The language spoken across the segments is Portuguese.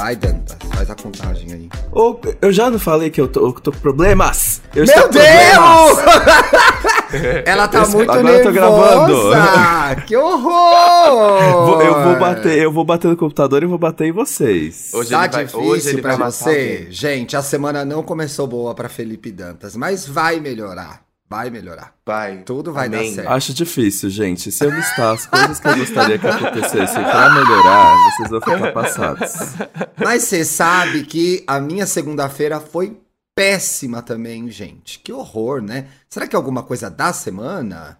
Vai, Danta, faz a contagem aí. Ô, eu já não falei que eu tô, eu tô com problemas? Eu Meu Deus! problemas. Ela tá Esse- muito agora eu tô nervosa! Que horror! Vou- eu vou bater, eu vou bater no computador e vou bater em vocês. Hoje Tá ele vai, difícil hoje ele pra você? Gente, a semana não começou boa pra Felipe Dantas, mas vai melhorar. Vai melhorar. Vai. Tudo vai Amém. dar certo. Acho difícil, gente. Se eu listar as coisas que eu gostaria que acontecessem pra melhorar, vocês vão ficar passados. Mas você sabe que a minha segunda-feira foi péssima também, gente. Que horror, né? Será que é alguma coisa da semana?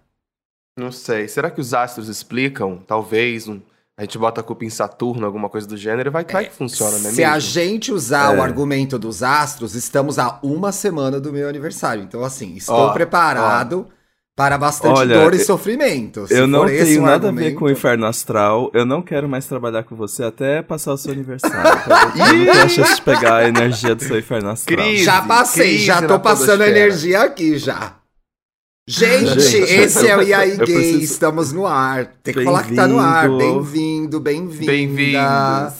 Não sei. Será que os astros explicam? Talvez um- a gente bota a culpa em Saturno, alguma coisa do gênero, vai, vai que funciona, né? Se a gente usar É. o argumento dos astros, estamos a uma semana do meu aniversário. Então, assim, estou Ó, preparado para bastante Olha, dor e eu- sofrimento. Eu não tenho um nada a ver argumento- com o inferno astral. Eu não quero mais trabalhar com você até passar o seu aniversário. Então, eu não tenho a chance de pegar a energia do seu inferno astral. Cris. Já passei, crise já tô passando podosfera. energia aqui já. Gente, Gente, esse é o E aí Gay, preciso- estamos no ar. Tem que falar que tá no ar. Bem-vindo, bem-vinda. Bem-vindos.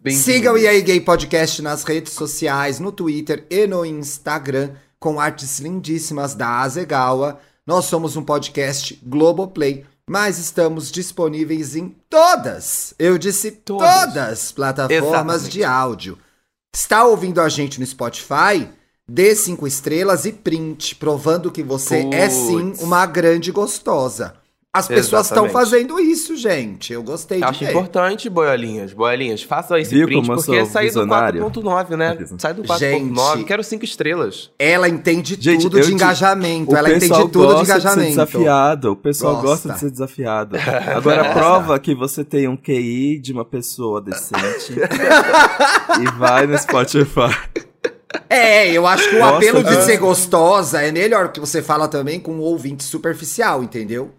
Bem-vindos. Siga o E aí Gay Podcast nas redes sociais, no Twitter e no Instagram, com artes lindíssimas da Azegawa. Nós somos um podcast Globoplay, mas estamos disponíveis em todas, eu disse todas, Todas. plataformas Exatamente. de áudio. Está ouvindo a gente no Spotify? Dê cinco estrelas e print, provando que você é sim Puts. uma grande gostosa. As pessoas estão fazendo isso, gente. Eu gostei de Acho importante, boiolinhas. Boiolinhas, façam esse Viu print, porque é sair do visionário? 4.9, né? Sai do 4.9, Gente. quero 5 estrelas. Ela entende Gente, tudo de engajamento. O Ela entende pessoal tudo de gosta de, ser engajamento. desafiado. O pessoal Gosta. gosta de ser desafiado. Agora prova que você tem um QI de uma pessoa decente e vai no Spotify. É, eu acho que o Gosta apelo de disso. ser gostosa é melhor que você fala também com um ouvinte superficial, entendeu?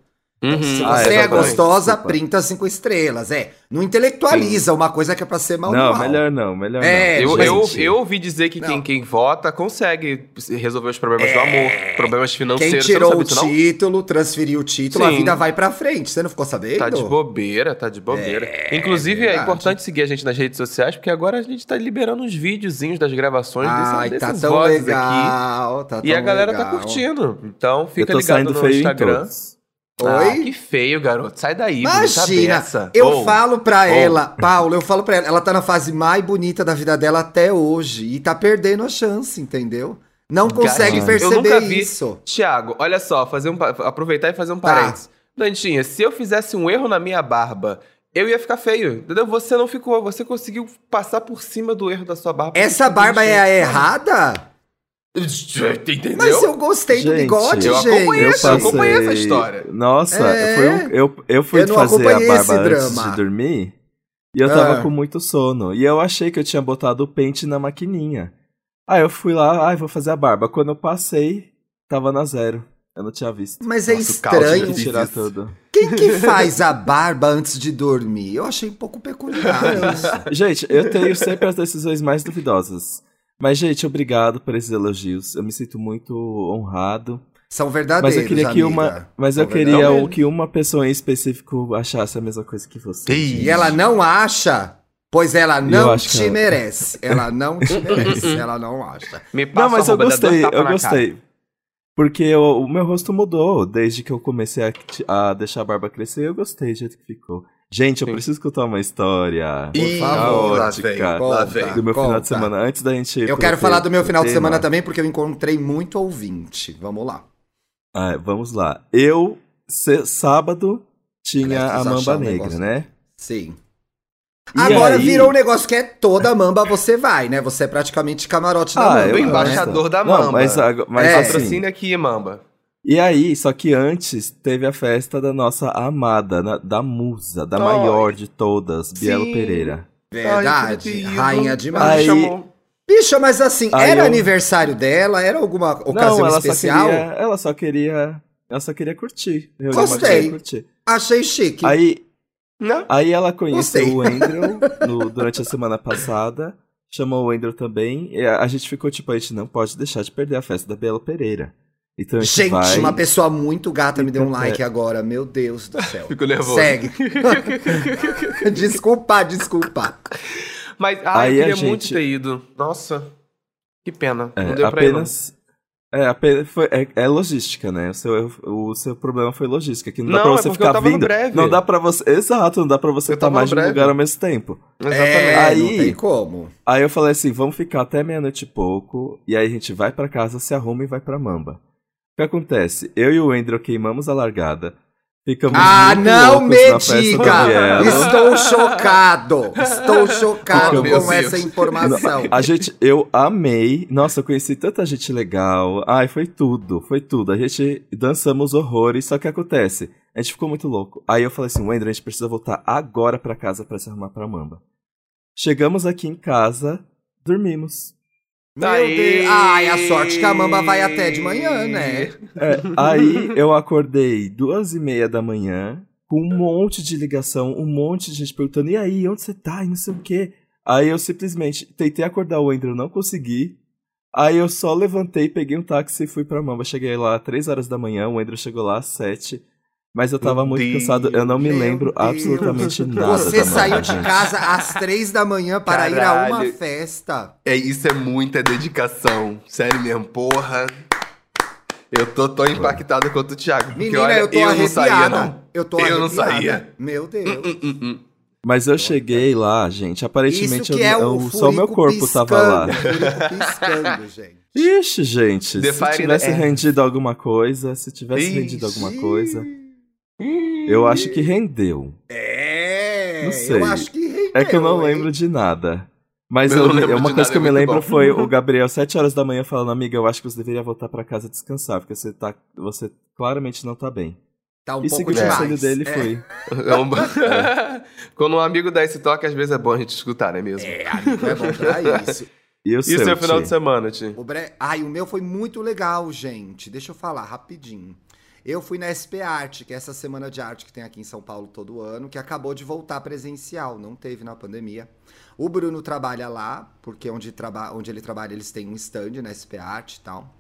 Uhum. Se Ah, você é, exatamente, gostosa, desculpa. printa cinco estrelas. É, não intelectualiza uma coisa que é pra ser mal Não, mal. melhor não, melhor É, não. Eu, eu, eu ouvi dizer que quem, Não. quem vota consegue resolver os problemas do amor, problemas Quem financeiros. tirou Você o não sabe disso, título, transferiu o título, a Sim. vida vai pra frente. Você não ficou sabendo? Tá de bobeira, tá de bobeira. Inclusive, é, importante seguir a gente nas redes sociais, porque agora a gente tá liberando uns videozinhos das gravações Ai, desses, tá desses tão vozes aqui. legal. Tá E a tão galera tá legal. curtindo. Então, fica ligado no Instagram. todos. Ah, Oi? que feio, garoto. Sai daí, Imagina, bonita beça. eu Ou, falo pra ou. ela, Paulo, eu falo pra ela, ela tá na fase mais bonita da vida dela até hoje e tá perdendo a chance, entendeu? Não consegue Gatinho, perceber eu nunca vi. isso. Tiago, olha só, fazer um, aproveitar e fazer um Tá. parênteses. Dantinha, se eu fizesse um erro na minha barba, eu ia ficar feio, entendeu? Você não ficou, você conseguiu passar por cima do erro da sua barba. Essa barba é a errada? Entendeu? Mas eu gostei do Gente, bigode, eu gente. acompanhei eu acompanhei essa história. Nossa, É. foi um- eu, eu fui Eu fazer a barba antes de dormir e eu tava Ah. com muito sono. E eu achei que eu tinha botado o pente na maquininha. Aí eu fui lá, ai, vou fazer a barba. Quando eu passei, tava na zero. Eu não tinha visto. Mas é Nossa, caos estranho. Tive que fiz tirar isso. tudo. Quem que faz a barba antes de dormir? Eu achei um pouco peculiar isso. Gente, eu tenho sempre as decisões mais duvidosas. Mas, gente, obrigado por esses elogios. Eu me sinto muito honrado. São Mas verdadeiros, eu queria que amiga. uma, mas São eu queria o- que uma pessoa em específico achasse a mesma coisa que você. E ela não acha, pois ela não te ela- merece. Ela não te merece, ela não acha. Me passa Não, mas eu gostei, eu gostei. Porque eu- o meu rosto mudou desde que eu comecei a, a deixar a barba crescer. Eu gostei do jeito que ficou. Gente, eu Sim. preciso contar uma história. Por Ih, favor, lá vem, lá vem. Conta. do meu final de conta. semana. Antes da gente. ir Eu quero falar do meu final de tema. semana também, porque eu encontrei muito ouvinte. Vamos lá. Ah, vamos lá. Eu, se- sábado, tinha a Mamba um Negra, negócio. né? Sim. E Agora aí- virou um negócio que é toda mamba você vai, né? Você é praticamente camarote da Ah, mamba. eu- né? embaixador da Não, Mamba. mas, ag- mas É. assim, Patrocínio aqui, Mamba. E aí, só que antes teve a festa da nossa amada, na- da musa, da Ai. maior de todas, Bielo. Pereira. Verdade. Ai. Rainha demais. Aí- chamou. Bicha, mas assim, Aí era eu- aniversário dela? Era alguma ocasião Não, ela especial? só queria, ela só queria, ela só queria curtir. uma Gostei. curtir. Achei chique. Aí, Não? aí ela conheceu Gostei. o Andrew no- durante a semana passada, chamou o Andrew também, e a, a gente ficou tipo, a gente não pode deixar de perder a festa da Bielo Pereira. Então gente, vai... uma pessoa muito gata me deu um like agora. Meu Deus do céu. Fico nervoso. Segue. desculpa, desculpa. Mas, ah, Aí eu a queria gente- muito ter ido. Nossa, que pena. É, não deu pra ir, não. apenas. É, apenas foi, é, é logística, né? O seu, o seu problema foi logística. Que não, dá Não, pra é você porque eu ficar tava no vindo. breve. Não dá pra você. Exato, não dá pra você estar tava mais no de um lugar ao mesmo tempo. Exatamente. É, Aí- não tem como. Aí eu falei assim: vamos ficar até meia-noite e pouco. E aí a gente vai pra casa, se arruma e vai pra Mamba. O que acontece? Eu e o Andrew queimamos a largada. Ficamos Ah, muito não me diga! Estou chocado! Estou chocado com essa informação. A gente, eu amei. Nossa, eu conheci tanta gente legal. Ai, foi tudo, foi tudo. A gente dançamos horrores, só que acontece. A gente ficou muito louco. Aí eu falei assim, Wendel, a gente precisa voltar agora pra casa pra se arrumar pra Mamba. Chegamos aqui em casa, dormimos. Meu Aê! Deus. Ai, a sorte que a mamba vai até de manhã, né? É, aí eu acordei duas e meia da manhã, com um monte de ligação, um monte de gente perguntando, e aí, onde você tá? E não sei o quê. Aí eu simplesmente tentei acordar o Andrew, não consegui. Aí eu só levantei, peguei um táxi e fui pra Mamba. Cheguei lá às três horas da manhã, o Andrew chegou lá às sete. Mas eu tava Meu muito Deus. cansado, eu não me lembro Deus. absolutamente nada. Você saiu de casa às três da manhã para ir a uma Caralho. festa. É, isso é muita dedicação. Sério mesmo, porra. Eu tô tão impactado quanto o Thiago. Porque, Menina, olha, eu tô eu não arrepiada. saía, não. Eu tô Eu não arrepiada. saía. Meu Deus. Hum, hum. Mas eu cheguei lá, gente, aparentemente eu- é eu- o só meu corpo tava lá. piscando, piscando, gente. Ixi, gente, The se tivesse é- rendido alguma coisa, se tivesse Ixi. rendido alguma coisa, eu acho que rendeu. É, Não sei. eu acho que rendeu, É que eu não hein? lembro de nada. Mas Eu eu- lembro uma coisa nada, que eu é me lembro bom. foi o Gabriel, 7 horas da manhã, falando, amiga, eu acho que você deveria voltar pra casa descansar, porque você tá. Você claramente não tá bem. Tá um e pouco segui o demais. conselho dele e É. fui. É um- Quando um amigo dá esse toque, às vezes é bom a gente escutar, não é mesmo? É, amigo, é bom pra isso. E o E seu, o seu final de semana, Ti? O bre... Ai, o meu foi muito legal, gente. Deixa eu falar rapidinho. Eu fui na SP Arte, que é essa semana de arte que tem aqui em São Paulo todo ano, que acabou de voltar presencial, não teve na pandemia. O Bruno trabalha lá, porque onde, traba... onde ele trabalha eles têm um stand na SP Arte e tal.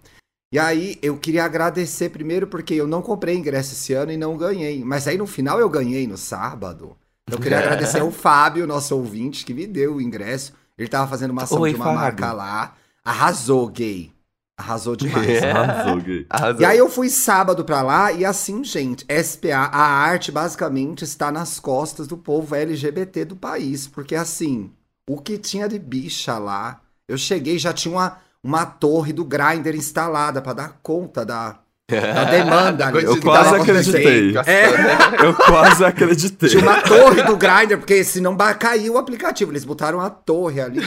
E aí eu queria agradecer primeiro porque eu não comprei ingresso esse ano e não ganhei. Mas aí no final eu ganhei no sábado. Eu queria agradecer ao Fábio, nosso ouvinte, que me deu o ingresso. Ele tava fazendo uma ação Oi, de uma Fábio. marca lá. Arrasou, gay. Arrasou demais. É. Arrasou, gay. Arrasou. E aí eu fui sábado pra lá e assim, gente, SPA, a arte basicamente está nas costas do povo LGBT do país, porque assim, o que tinha de bicha lá, eu cheguei já tinha uma, uma torre do Grindr instalada pra dar conta da, da demanda. ali, Eu quase acreditei. É, Eu quase acreditei. tinha uma torre do Grindr, porque senão caiu o aplicativo, eles botaram a torre ali.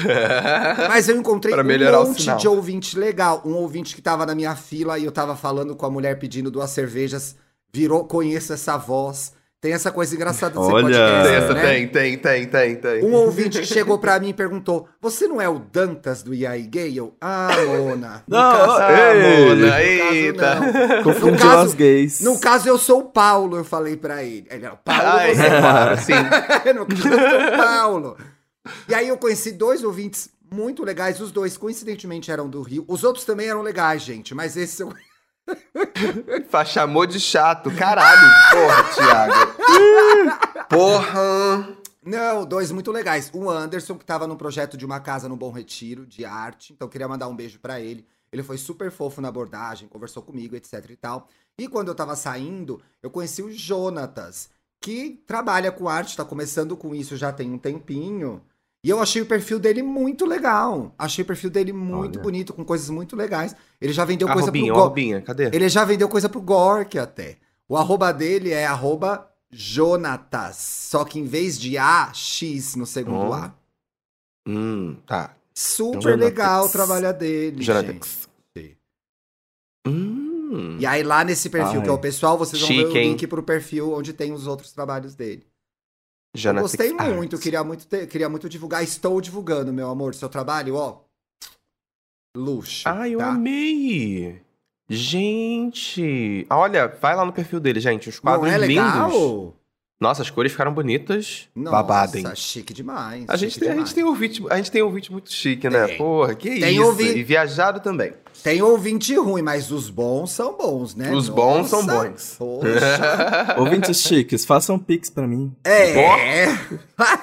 Mas eu encontrei um monte de ouvinte legal. Um ouvinte que tava na minha fila e eu tava falando com a mulher pedindo duas cervejas. Virou, conheço essa voz. Tem essa coisa engraçada de ser Olha. podcast, Tem essa, né? tem, tem, tem, tem, tem. Um ouvinte que chegou pra mim e perguntou: Você não é o Dantas do IAI Gay? Eu, ah, Mona. No Não, caso, Ah! Mona, eita. não. Confundiu No caso- as gays. No caso, eu sou o Paulo, eu falei pra ele. Ele, "O Paulo, Ai, você é claro, sim. no caso, eu sou o Paulo. E aí eu conheci dois ouvintes muito legais. Os dois, coincidentemente, eram do Rio. Os outros também eram legais, gente. Mas esse eu... Chamou de chato. Caralho. Porra, Thiago. Porra. Não, dois muito legais. O Anderson, que tava num projeto de uma casa no Bom Retiro, de arte. Então, queria mandar um beijo pra ele. Ele foi super fofo na abordagem, conversou comigo, etc e tal. E quando eu tava saindo, eu conheci o Jonatas, que trabalha com arte, tá começando com isso já tem um tempinho. E eu achei o perfil dele muito legal. Achei o perfil dele muito Olha. bonito, com coisas muito legais. Ele já vendeu A coisa Robinha, pro Go- Robinha, cadê? Ele já vendeu coisa pro Gork até. O arroba dele é arroba Jonatas. Só que em vez de A, X no segundo Ó. A. Hum, tá. Super Jonatas. legal o trabalho dele. Gente. Hum. E aí lá nesse perfil Ai. que é o pessoal, vocês vão ver Chique, o hein? link pro perfil onde tem os outros trabalhos dele. Eu Jonathan gostei Arts. muito, queria muito, ter- queria muito divulgar. Estou divulgando, meu amor, seu trabalho, ó. Luxo. Ai, eu tá? amei. Gente. Olha, vai lá no perfil dele, gente. Os Não quadros é legal? lindos. Nossa, as cores ficaram bonitas. Nossa, Babado, hein? chique demais. A gente, tem, a, gente tem um ouvinte, a gente tem um ouvinte muito chique, né? Tem. Porra, que Tem isso. ouvinte- E viajado também. Tem ouvinte ruim, mas os bons são bons, né? Os bons são Nossa, bons. Poxa. Ouvintes chiques, façam pix pra mim. É.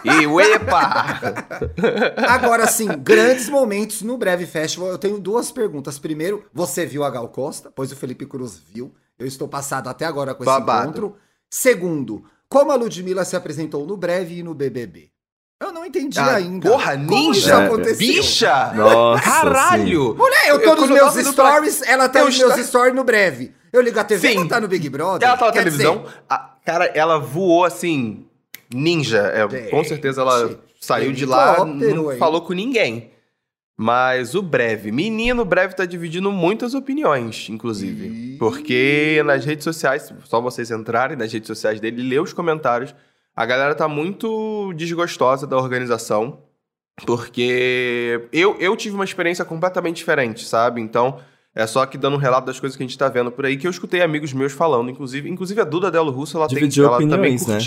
E uepa! Agora sim, grandes momentos no Breve Festival. Eu tenho duas perguntas. Primeiro, você viu a Gal Costa? Pois o Felipe Cruz viu. Eu estou passado até agora com esse Babado. encontro. Segundo, como a Ludmilla se apresentou no Breve e no BBB? Eu não entendi Ah, ainda. porra, Como isso ninja! Bicha! Nossa, Caralho! Mulher, eu tô Eu- nos meus indo pra- stories, ela tá Eu nos meus stories no Breve. Eu ligo a TV, Sim. ela tá no Big Brother. Ela tava na Quer televisão. dizer, a- cara, ela voou assim. Ninja. É, com certeza ela saiu de lá, não hein? falou com ninguém. Mas o Breve. Menino, o Breve tá dividindo muitas opiniões, inclusive. Ih. Porque nas redes sociais, só vocês entrarem nas redes sociais dele e ler os comentários, a galera tá muito desgostosa da organização. Porque eu, eu tive uma experiência completamente diferente, sabe? Então, é só aqui dando um relato das coisas que a gente tá vendo por aí, que eu escutei amigos meus falando, inclusive, inclusive a Duda Delo Russo, ela, tem, ela também opiniões, né?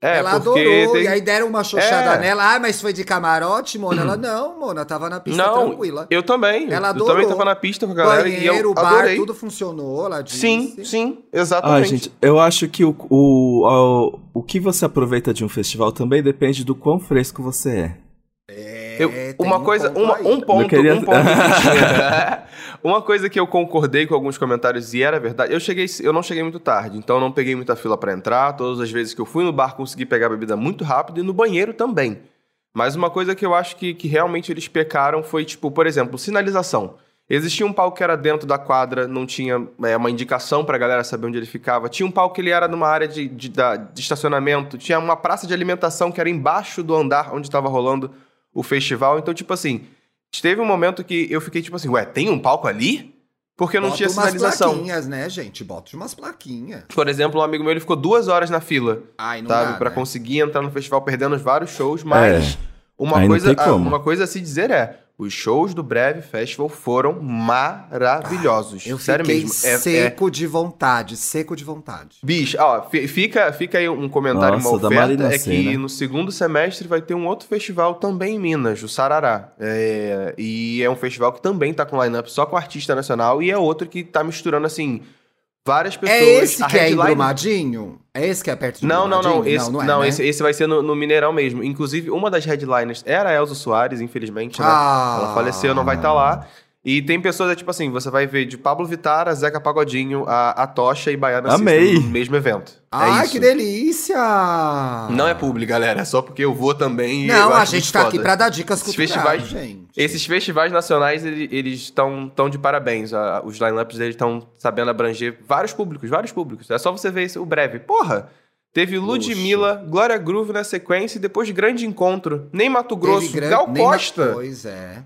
É, ela porque adorou, tem- e aí deram uma xoxada É. nela. Ah, mas foi de camarote, Mona? Ela, não, Mona, tava na pista Não, tranquila. eu também. Ela eu adorou. também tava na pista com a galera e Banheiro, eu bar, adorei. tudo funcionou, ela disse. Sim, sim, Ah, exatamente. gente, eu acho que o, o, o, o que você aproveita de um festival também depende do quão fresco você é. Eu- uma um coisa, ponto uma- um ponto, queria- um ponto que- uma coisa que eu concordei com alguns comentários e era verdade. Eu cheguei, eu não cheguei muito tarde, então não peguei muita fila pra entrar. Todas as vezes que eu fui no bar consegui pegar bebida muito rápido e no banheiro também. Mas uma coisa que eu acho que, que realmente eles pecaram foi tipo, por exemplo, sinalização. Existia um palco que era dentro da quadra, não tinha é, uma indicação pra galera saber onde ele ficava. Tinha um palco que ele era numa área de, de, de estacionamento. Tinha uma praça de alimentação que era embaixo do andar onde estava rolando o festival. Então, tipo assim, teve um momento que eu fiquei tipo assim, ué, tem um palco ali? Porque não Bota tinha umas sinalização. plaquinhas, né, gente? Bota umas plaquinhas. Por exemplo, um amigo meu ele ficou duas horas na fila, Ai, não sabe? dá, Pra né? conseguir entrar no festival perdendo vários shows, mas uma, Aí não coisa, uma coisa a se dizer é. Os shows do Breve Festival foram maravilhosos. Eu Sério fiquei mesmo. É- é, seco de vontade, seco de vontade. Bicho, ó, fi- fica, fica aí um comentário, Nossa, uma oferta, é que no segundo semestre vai ter um outro festival também em Minas, o Sarará. É, e é um festival que também tá com line-up só com artista nacional e é outro que tá misturando, assim, várias pessoas. É esse que é em headline- Brumadinho? É esse que é perto de Não, não, não. Brumadinho? Esse, não, não, é, né? esse, esse vai ser no, no Mineirão mesmo. Inclusive, uma das headliners era a Elza Soares, infelizmente, né? Ah. Ela faleceu, não vai estar lá. E tem pessoas, é tipo assim, você vai ver de Pablo Vittar, a Zeca Pagodinho, a, a Tocha e Baiana Amei. System no mesmo evento. é Ai, isso. que delícia! Não é publi, galera. É só porque eu vou também. e Não, eu a gente tá foda. aqui pra dar dicas Esses culturais, festivais- gente. Esses festivais nacionais, ele- eles estão tão de parabéns. Os lineups deles estão sabendo abranger vários públicos, vários públicos. É só você ver esse- o breve. Porra! Teve Ludmilla, Glória Groove na sequência e depois Grande Encontro. Nem Mato Grosso, gran- Gal nem Costa. Pois é.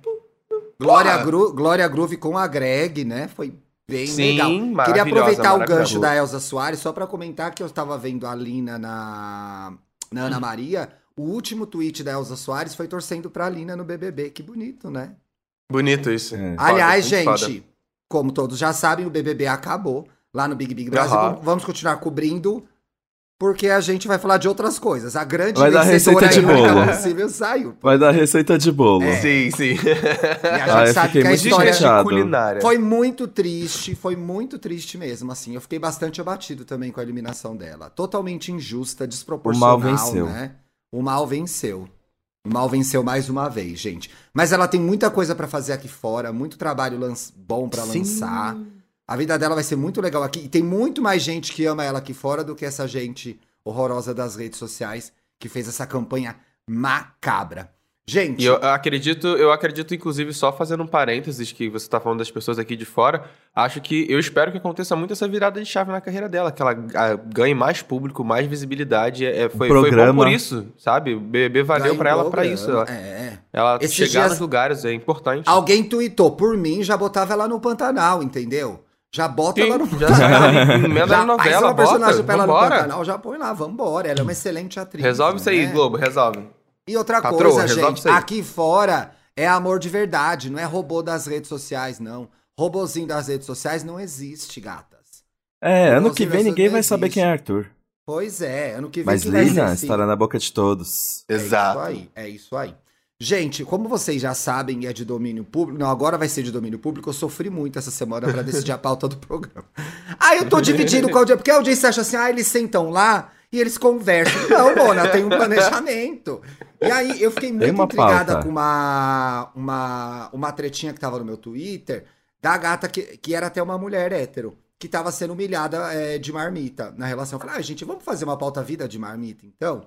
Glória. Gru, Glória Groove com a Greg, né? Foi bem Sim, legal. Queria aproveitar o gancho da Elza Soares só pra comentar que eu estava vendo a Lina na, na Ana Maria. O último tweet da Elza Soares foi torcendo pra Lina no BBB. Que bonito, né? Bonito isso. É. Foda, Aliás, muito gente, foda. como todos já sabem, o BBB acabou lá no Big Big Brasil. Aham. Vamos continuar cobrindo, porque a gente vai falar de outras coisas. A grande Vai dar receita de e única bolo. possível saiu. Vai dar receita de bolo. É. Sim, sim. E a gente Ah, sabe que a história de culinária. foi muito triste, foi muito triste mesmo, assim. Eu fiquei bastante abatido também com a eliminação dela. Totalmente injusta, desproporcional, O mal venceu. né? O mal venceu. O mal venceu mais uma vez, gente. Mas ela tem muita coisa pra fazer aqui fora, muito trabalho bom pra Sim. lançar. A vida dela vai ser muito legal aqui. E tem muito mais gente que ama ela aqui fora do que essa gente horrorosa das redes sociais que fez essa campanha macabra. Gente, E eu acredito, eu acredito, inclusive, só fazendo um parênteses, que você tá falando das pessoas aqui de fora, acho que eu espero que aconteça muito essa virada de chave na carreira dela, que ela ah, ganhe mais público, mais visibilidade. É, foi, foi bom programa. por isso, sabe? O BBB valeu pra ela pra programa. isso. Ela, É. ela Esses chegar dias- nos lugares é importante. Alguém tweetou por mim, já botava ela no Pantanal, entendeu? Já bota Sim, ela no já emenda Já na faz novela, uma personagem bota, pra ela no vambora. Pantanal, já põe lá, vambora. Ela é uma excelente atriz. Resolve isso aí, né? Globo, resolve. E outra Patroa, coisa, gente, aqui fora é amor de verdade, não é robô das redes sociais, não. Robozinho das redes sociais não existe, gatas. É, ano que vem ninguém vai saber quem é Arthur. Pois é, ano que vem. Mas Lina estará na boca de todos. Exato. É isso aí, é isso aí. Gente, como vocês já sabem, é de domínio público. Não, agora vai ser de domínio público. Eu sofri muito essa semana pra decidir a pauta do programa. Aí eu tô dividindo com a audiência, porque a audiência acha assim, ah, eles sentam lá e eles conversam. Não, Mona, tem um planejamento. E aí eu fiquei muito intrigada pauta. com uma, uma, uma tretinha que tava no meu Twitter da gata que, que era até uma mulher hétero. Que tava sendo humilhada é, de marmita na relação. Eu falei, ah, gente, vamos fazer uma pauta vida de marmita, então?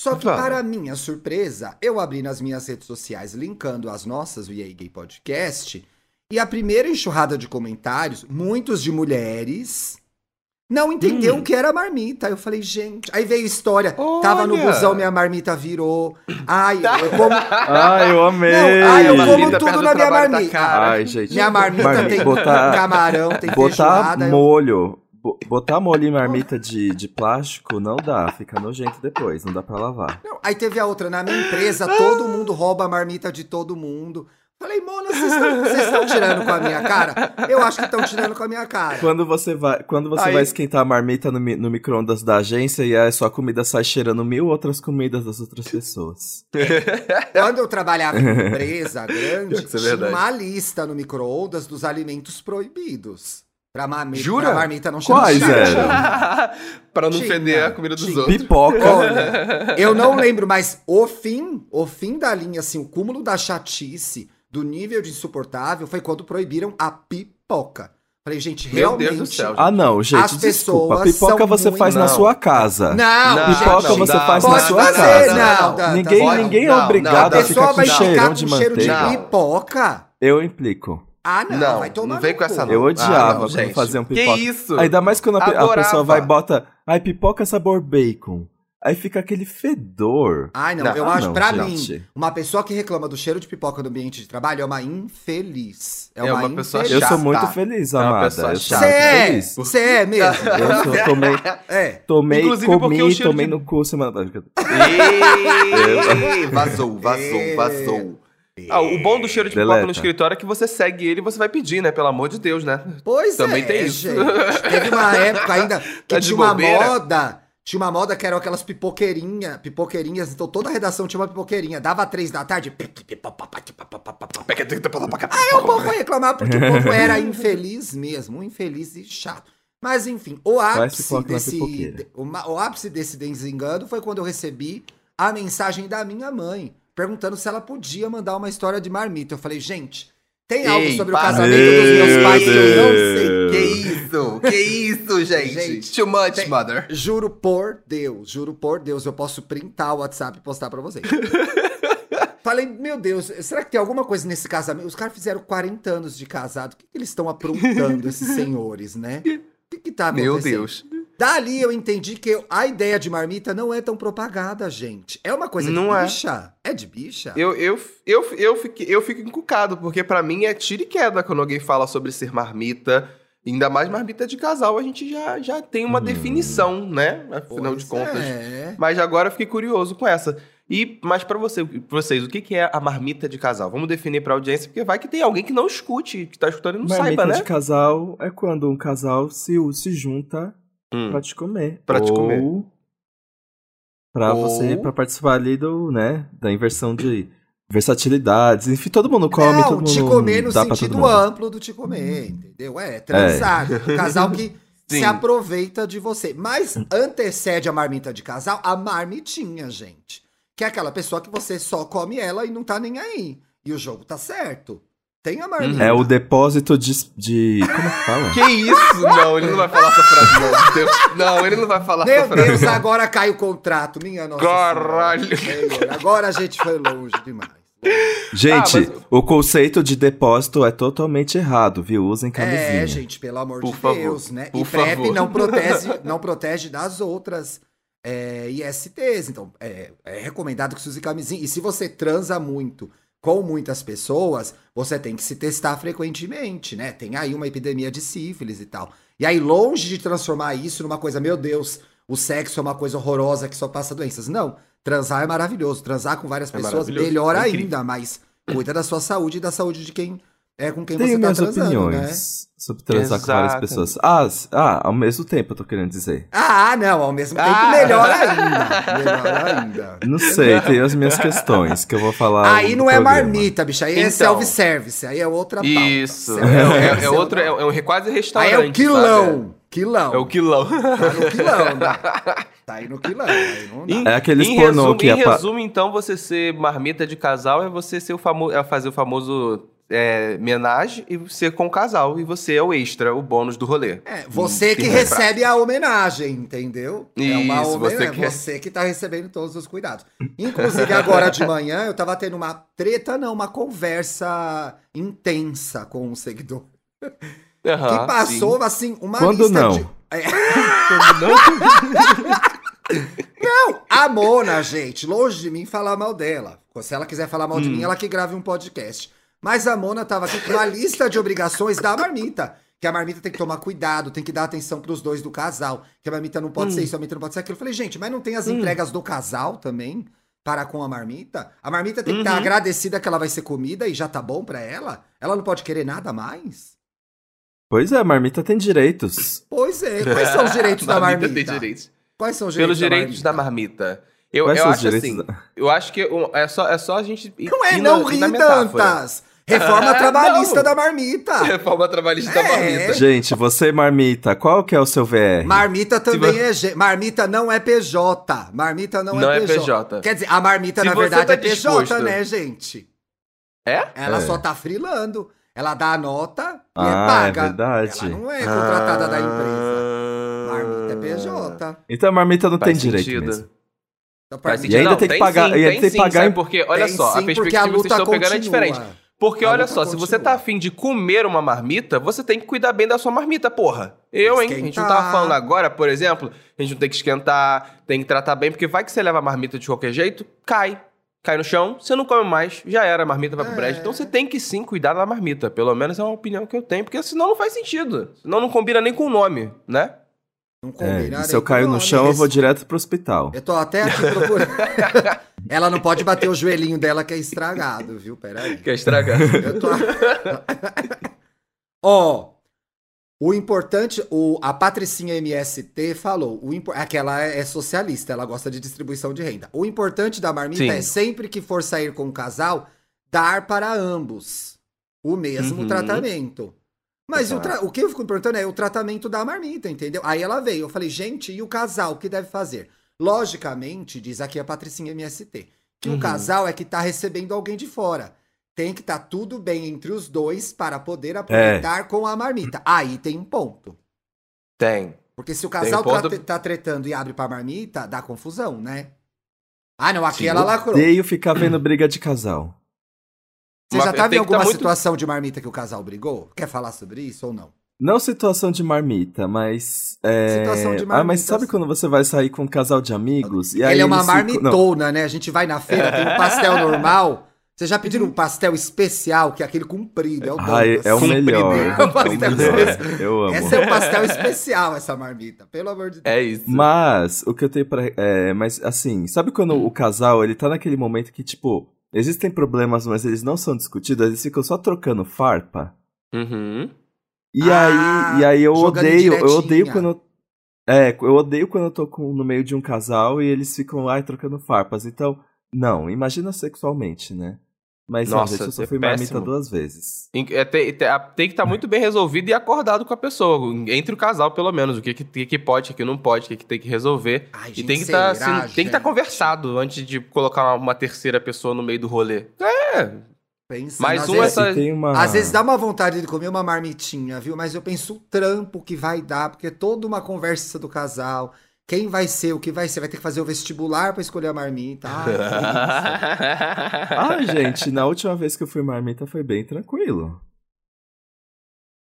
Só que, Vamos. para minha surpresa, eu abri nas minhas redes sociais, linkando as nossas, o EA Gay Podcast, e a primeira enxurrada de comentários, muitos de mulheres, não entendeu Hum. o que era marmita. Eu falei, gente. Aí veio história. Tava no Olha. busão, minha marmita virou. Ai, eu como. Ai, eu amei! Não, ai, eu como Marmita tudo na minha da marmita. Ai, gente. Minha marmita Marmi- tem botar- camarão, tem Botar feijoada. eu- molho. bo- Botar molho em marmita de, de plástico não dá, fica nojento depois, não dá pra lavar. Não, aí teve a outra, na minha empresa, todo mundo rouba a marmita de todo mundo. Falei, Mona, vocês estão- tirando com a minha cara? Eu acho que estão tirando com a minha cara. Quando você vai, quando você Aí- vai esquentar a marmita no, no micro-ondas da agência e a sua comida sai cheirando mil outras comidas das outras pessoas. Quando eu trabalhava em empresa grande, Isso é tinha verdade. uma lista no micro-ondas dos alimentos proibidos. Pra, marmita, Jura? pra marmita não cheirar Quais eram? pra não Tinha, feder a comida dos tinha. outros. Pipoca. Olha, eu não lembro, mas o fim, o fim da linha, assim, o cúmulo da chatice, do nível de insuportável, foi quando proibiram a pipoca. Falei, gente, Meu realmente... Deus do céu. Ah, não, gente, As desculpa. pessoas Pipoca são você muito- faz na Não. sua casa. Não, Não, gente, Pipoca não, você não, faz não, na sua fazer, casa. não, tá- ninguém ninguém não, é não, obrigado A a não, pessoa ficar vai com ficar cheirão com de cheiro de manteiga. Não. pipoca? Eu implico. Ah, não, Não, vai tomar não vem com essa não. Eu Ah, odiava não, quando gente. faziam Que pipoca. isso? Ainda mais quando a, a pessoa vai e bota. Ai, pipoca sabor bacon. Aí fica aquele fedor. Ai, não, Não, eu ah, acho, não, pra gente. mim, uma pessoa que reclama do cheiro de pipoca no ambiente de trabalho é uma infeliz. É É uma, uma pessoa infeliz. Eu sou chata. muito feliz, É uma amada. sou chata. Você é, você é mesmo. Eu sou, tomei, É. tomei, Inclusive comi, tomei de- no cu semana. Ei, vazou, vazou, É. vazou. Ah, o bom do cheiro de pipoca no escritório é que você segue ele e você vai pedir, né? Pelo amor de Deus, né? Pois Também é, tem isso. gente. Teve uma época ainda que Tá tinha uma moda. Tinha uma moda que eram aquelas pipoqueirinhas, pipoqueirinhas, então toda a redação tinha uma pipoqueirinha. Dava três da tarde. Aí o povo vai reclamar porque o povo era infeliz mesmo, um infeliz e chato. Mas enfim, o ápice desse. O, o ápice desse desengano foi quando eu recebi a mensagem da minha mãe, perguntando se ela podia mandar uma história de marmita. Eu falei, gente, tem algo Ei, sobre o casamento dos meus pais que eu não sei. Que isso? Que isso, gente? Gente, Too much, tem- mother. Juro por Deus, juro por Deus, eu posso printar o WhatsApp e postar pra vocês. Falei, meu Deus, será que tem alguma coisa nesse casamento? Os caras fizeram 40 anos de casado. O que, que eles estão aprontando, esses senhores, né? O que, que tá acontecendo? Meu Deus. Dali eu entendi que a ideia de marmita não é tão propagada, gente. É uma coisa Não de é. bicha. É. de bicha? Eu, eu, eu, eu, fiquei, eu fico encucado, porque pra mim é tiro e queda quando alguém fala sobre ser marmita. Ainda mais marmita de casal, a gente já, já tem uma Hum. definição, né? Afinal Pois de contas. É. Mas agora eu fiquei curioso com essa. E, mas pra você, pra vocês, o que, que é a marmita de casal? Vamos definir pra audiência, porque vai que tem alguém que não escute, que tá escutando e não Marmita saiba, né? de casal é quando um casal se, se junta Hum. pra te comer. Pra te Ou comer. Pra Ou- você, pra participar ali do, né, da inversão de versatilidades. Enfim, todo mundo come, não, todo mundo te comer no dá pra todo sentido mundo. amplo do te comer, entendeu? É, transar. Um casal que se Sim. aproveita de você. Mas antecede a marmita de casal a marmitinha, gente. Que é aquela pessoa que você só come ela e não tá nem aí. E o jogo tá certo. Tem a marmita. É o depósito de, de... Como é que fala? Que isso? Não, ele não vai falar essa frase, não. Deus- Não, ele não vai falar Meu essa frase. Deus, agora cai o contrato. Minha nossa Caralho. Agora a gente foi longe demais. Gente, Ah, mas- o conceito de depósito é totalmente errado, viu? Usem camisinha. É, gente, pelo amor Por de favor, Deus, né? por e PrEP favor. não protege, não protege das outras é, ISTs. Então, é, é recomendado que se use camisinha. E se você transa muito com muitas pessoas, você tem que se testar frequentemente, né? Tem aí uma epidemia de sífilis e tal. E aí, longe de transformar isso numa coisa, meu Deus, o sexo é uma coisa horrorosa que só passa doenças. Não, transar é maravilhoso. Transar com várias É pessoas, melhor é ainda, mas cuida da sua saúde e da saúde de quem é com quem Tenho você tá minhas transando, né? opiniões sobre transar com várias Exato. pessoas. Ah, ah, ao mesmo tempo, eu tô querendo dizer. Ah, não, ao mesmo tempo, Ah. melhor ainda. Melhor ainda. Não sei, tem as minhas questões que eu vou falar. Aí não é programa. marmita, bicho. Aí é Então. self-service. Aí é outra pauta. Isso. É, é- é outro, é, outra- é um quase Aí restaurante. é o quilão. Quilão. sabe? É o quilão. Tá no quilão, né? Tá aí no quilão. Aí não dá. Em- É aqueles em pornô resumo, que Em apa- resumo, então, você ser marmita de casal é você ser o famoso, é fazer o famoso é, menage e ser com o casal. E você é o extra, o bônus do rolê. É, você que Sim, recebe a homenagem, entendeu? é uma Isso, homenagem. você É que- você que tá recebendo todos os cuidados. Inclusive, agora de manhã, eu tava tendo uma treta, não, uma conversa intensa com um seguidor. Que passou, assim, uma Quando lista não? de... É. Não, a Mona, gente, longe de mim falar mal dela. Se ela quiser falar mal de Hum. mim, ela que grave um podcast. Mas a Mona tava aqui com uma lista de obrigações da marmita. Que a marmita tem que tomar cuidado, tem que dar atenção pros dois do casal. Que a marmita não pode Hum. ser isso, a marmita não pode ser aquilo. Eu falei, gente, mas não tem as entregas do casal também? Para com a marmita? A marmita tem que estar Uhum. agradecida que ela vai ser comida e já tá bom pra ela? Ela não pode querer nada mais? Pois é, marmita tem direitos. Pois é. Quais são os direitos da marmita? tem direitos. Quais são os Pelos direitos direitos da marmita. Eu, Quais eu os acho direitos assim, da- eu acho que é, só, é só a gente ir, Não é não ri na Reforma trabalhista Não. da marmita. Reforma trabalhista da É. marmita. Gente, você, marmita, qual que é o seu VR? Marmita também é. G- Marmita não é PJ. Marmita não, Não é, é PJ. PJ. Quer dizer, a marmita, Se na verdade, tá é PJ, disposto- né, gente? É? Ela É. só tá frilando. Ela dá a nota e é Ah, paga. é verdade. Ela não é contratada da empresa. Ah. Marmita é PJ. Então a marmita não Faz tem direito sentido. mesmo. Então, sentido. ainda Não, tem que pagar- Sim, e ainda tem tem que sim, pagar porque, olha Tem só, sim, a porque perspectiva a que vocês luta estão pegando é diferente. Porque olha só, se você tá afim de comer uma marmita, você tem que cuidar bem da sua marmita, porra. Eu, hein? A gente não tava falando agora, por exemplo, a gente não tem que esquentar, tem que tratar bem, porque vai que você leva a marmita de qualquer jeito, cai. Cai no chão, você não come mais, já era, a marmita vai pro É. brejo. Então você tem que sim cuidar da marmita. Pelo menos é uma opinião que eu tenho, porque senão não faz sentido. Senão não combina nem com o nome, né? Não É, combina e se eu caio no chão, eu vou direto pro hospital. Eu tô até aqui procurando. Ela não pode bater o joelhinho dela que é estragado, viu? Peraí. Quer estragar. Eu tô... Ó, o importante, o, a Patricinha MST falou, o impo- é que ela é socialista, ela gosta de distribuição de renda. O importante da marmita Sim. é sempre que for sair com o casal, dar para ambos o mesmo Uhum. tratamento. Mas o, tra- o que eu fico me perguntando é o tratamento da marmita, entendeu? Aí ela veio, eu falei, gente, e o casal, o que deve fazer? Logicamente, diz aqui a Patricinha MST, que Uhum. o casal é que tá recebendo alguém de fora. Tem que estar tudo bem entre os dois para poder aproveitar com a marmita. Aí tem um ponto. Tem. Porque se o casal um ponto- tá, tá tretando e abre pra marmita, dá confusão, né? Ah, não, aqui ela lacrou. Odeio ficar vendo briga de casal. Você já tava em tá alguma muito- situação de marmita que o casal brigou? Quer falar sobre isso ou não? Não situação de marmita, mas. é, Situação de Ah, mas marmita, sabe quando você vai sair com um casal de amigos? E aí Ele é uma marmitona, né? A gente vai na feira, tem um pastel normal. Vocês já pediram um pastel especial, que é aquele comprido? É o Ai, Dantas. é o Comprido. melhor. É o pastel É o melhor. Eu amo. Esse é um pastel especial, essa marmita. Pelo amor de Deus. É isso. Mas, o que eu tenho pra. É, mas, assim, sabe quando o casal, ele tá naquele momento que, tipo, existem problemas, mas eles não são discutidos, eles ficam só trocando farpa? Uhum. E Ah, aí, e aí eu odeio, eu odeio quando. eu- É, eu odeio quando eu tô com- no meio de um casal e eles ficam lá e trocando farpas. Então, não, imagina sexualmente, né? Mas Nossa, eu só é fui marmita péssimo. duas vezes. Em- é, tem, tem- tem que estar muito bem resolvido e acordado com a pessoa, entre o casal, pelo menos. O que, que, que- pode, o que não pode, o que, que tem que resolver. Ai, e gente, tem que tem que estar gente? conversado antes de colocar uma, uma terceira pessoa no meio do rolê. É, Pensando, Mais às um vezes- essa- tem uma... Às vezes dá uma vontade de comer uma marmitinha, viu? Mas eu penso o trampo que vai dar, porque é toda uma conversa do casal. Quem vai ser, o que vai ser? Vai ter que fazer o vestibular pra escolher a marmita. Delícia. Ah, gente, na última vez que eu fui marmita foi bem tranquilo.